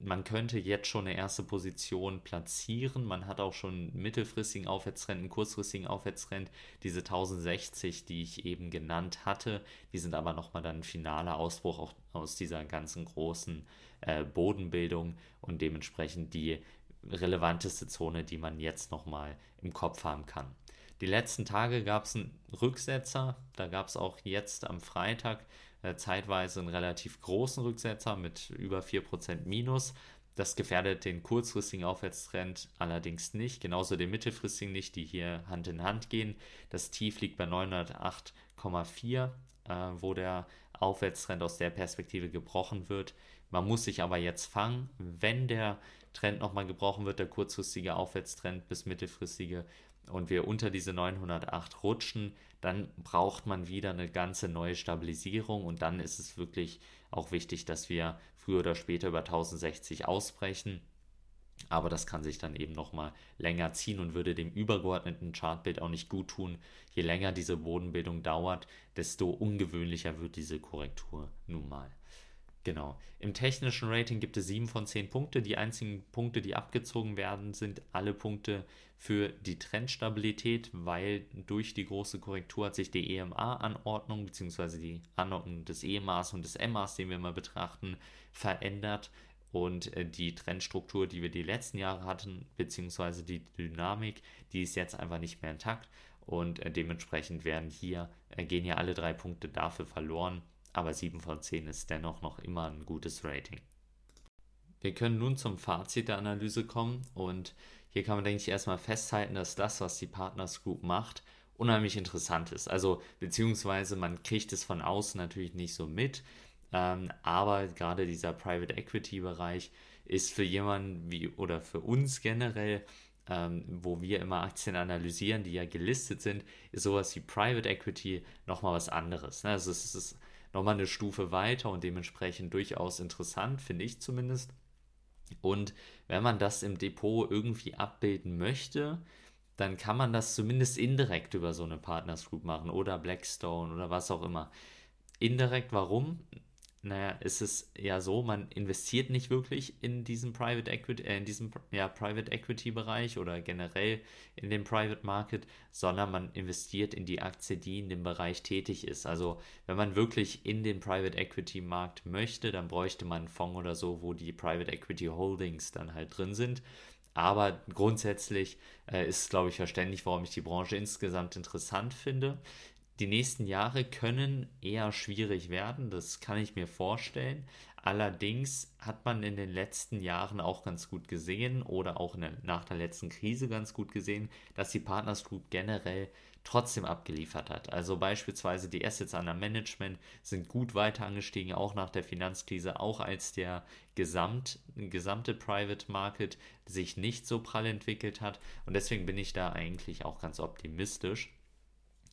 Man könnte jetzt schon eine erste Position platzieren. Man hat auch schon mittelfristigen Aufwärtstrend, einen kurzfristigen Aufwärtstrend. Diese 1060, die ich eben genannt hatte, die sind aber nochmal dann ein finaler Ausbruch auch aus dieser ganzen großen äh, Bodenbildung und dementsprechend die relevanteste Zone, die man jetzt nochmal im Kopf haben kann. Die letzten Tage gab es einen Rücksetzer, da gab es auch jetzt am Freitag äh, zeitweise einen relativ großen Rücksetzer mit über 4% Minus. Das gefährdet den kurzfristigen Aufwärtstrend allerdings nicht, genauso den mittelfristigen nicht, die hier Hand in Hand gehen. Das Tief liegt bei 908,4, äh, wo der Aufwärtstrend aus der Perspektive gebrochen wird. Man muss sich aber jetzt fangen, wenn der Trend nochmal gebrochen wird, der kurzfristige Aufwärtstrend bis mittelfristige und wir unter diese 908 rutschen, dann braucht man wieder eine ganze neue Stabilisierung und dann ist es wirklich auch wichtig, dass wir früher oder später über 1060 ausbrechen. Aber das kann sich dann eben nochmal länger ziehen und würde dem übergeordneten Chartbild auch nicht gut tun. Je länger diese Bodenbildung dauert, desto ungewöhnlicher wird diese Korrektur nun mal. Genau. Im technischen Rating gibt es 7 von 10 Punkte. Die einzigen Punkte, die abgezogen werden, sind alle Punkte für die Trendstabilität, weil durch die große Korrektur hat sich die EMA-Anordnung bzw. die Anordnung des EMAs und des MAs, den wir mal betrachten, verändert. Und äh, die Trendstruktur, die wir die letzten Jahre hatten, beziehungsweise die Dynamik, die ist jetzt einfach nicht mehr intakt. Und äh, dementsprechend werden hier, äh, gehen hier alle drei Punkte dafür verloren aber 7 von 10 ist dennoch noch immer ein gutes Rating. Wir können nun zum Fazit der Analyse kommen und hier kann man, denke ich, erstmal festhalten, dass das, was die Partners Group macht, unheimlich interessant ist. Also, beziehungsweise man kriegt es von außen natürlich nicht so mit, ähm, aber gerade dieser Private Equity Bereich ist für jemanden wie oder für uns generell, ähm, wo wir immer Aktien analysieren, die ja gelistet sind, ist sowas wie Private Equity nochmal was anderes. Ne? Also, es ist nochmal eine Stufe weiter und dementsprechend durchaus interessant, finde ich zumindest. Und wenn man das im Depot irgendwie abbilden möchte, dann kann man das zumindest indirekt über so eine Partners Group machen oder Blackstone oder was auch immer. Indirekt, warum? Naja, es ist ja so, man investiert nicht wirklich in diesen Private Equity, äh, in diesem ja, Private Equity Bereich oder generell in den Private Market, sondern man investiert in die Aktie, die in dem Bereich tätig ist. Also wenn man wirklich in den Private Equity Markt möchte, dann bräuchte man einen Fonds oder so, wo die Private Equity Holdings dann halt drin sind. Aber grundsätzlich äh, ist, glaube ich, verständlich, warum ich die Branche insgesamt interessant finde. Die nächsten Jahre können eher schwierig werden, das kann ich mir vorstellen. Allerdings hat man in den letzten Jahren auch ganz gut gesehen oder auch der, nach der letzten Krise ganz gut gesehen, dass die Partners Group generell trotzdem abgeliefert hat. Also beispielsweise die Assets under Management sind gut weiter angestiegen, auch nach der Finanzkrise, auch als der Gesamt, gesamte Private Market sich nicht so prall entwickelt hat. Und deswegen bin ich da eigentlich auch ganz optimistisch.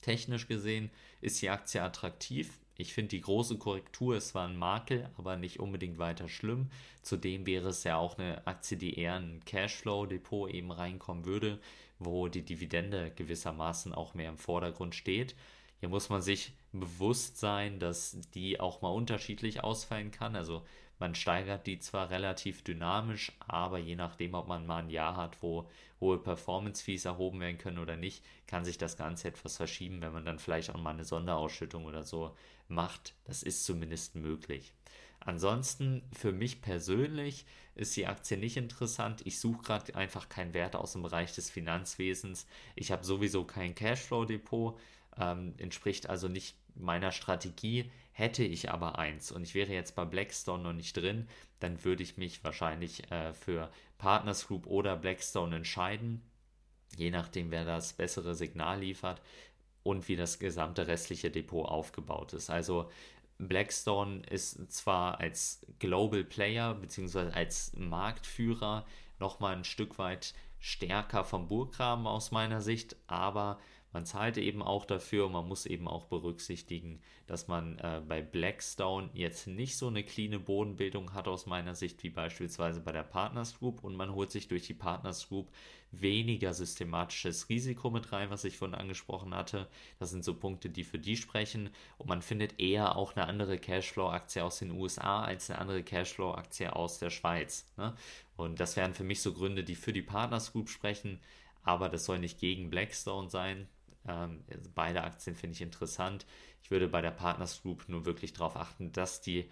Technisch gesehen ist die Aktie attraktiv. Ich finde, die große Korrektur ist zwar ein Makel, aber nicht unbedingt weiter schlimm. Zudem wäre es ja auch eine Aktie, die eher in ein Cashflow-Depot eben reinkommen würde, wo die Dividende gewissermaßen auch mehr im Vordergrund steht. Hier muss man sich bewusst sein, dass die auch mal unterschiedlich ausfallen kann. Also man steigert die zwar relativ dynamisch, aber je nachdem, ob man mal ein Jahr hat, wo hohe Performance-Fees erhoben werden können oder nicht, kann sich das Ganze etwas verschieben, wenn man dann vielleicht auch mal eine Sonderausschüttung oder so macht. Das ist zumindest möglich. Ansonsten für mich persönlich ist die Aktie nicht interessant. Ich suche gerade einfach keinen Wert aus dem Bereich des Finanzwesens. Ich habe sowieso kein Cashflow-Depot, ähm, entspricht also nicht meiner Strategie. Hätte ich aber eins und ich wäre jetzt bei Blackstone noch nicht drin, dann würde ich mich wahrscheinlich äh, für Partners Group oder Blackstone entscheiden, je nachdem, wer das bessere Signal liefert und wie das gesamte restliche Depot aufgebaut ist. Also Blackstone ist zwar als Global Player bzw. als Marktführer nochmal ein Stück weit stärker vom Burggraben aus meiner Sicht, aber man zahlt eben auch dafür und man muss eben auch berücksichtigen, dass man äh, bei Blackstone jetzt nicht so eine cleane Bodenbildung hat aus meiner Sicht wie beispielsweise bei der Partners Group und man holt sich durch die Partners Group weniger systematisches Risiko mit rein, was ich vorhin angesprochen hatte. Das sind so Punkte, die für die sprechen und man findet eher auch eine andere Cashflow-Aktie aus den USA als eine andere Cashflow-Aktie aus der Schweiz. Ne? Und das wären für mich so Gründe, die für die Partners Group sprechen, aber das soll nicht gegen Blackstone sein. Ähm, beide Aktien finde ich interessant. Ich würde bei der Partners Group nur wirklich darauf achten, dass die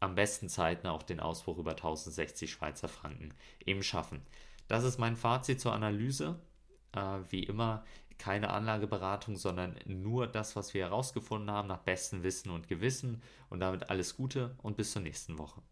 am besten Zeiten auch den Ausbruch über 1060 Schweizer Franken eben schaffen. Das ist mein Fazit zur Analyse. Äh, wie immer keine Anlageberatung, sondern nur das, was wir herausgefunden haben, nach bestem Wissen und Gewissen. Und damit alles Gute und bis zur nächsten Woche.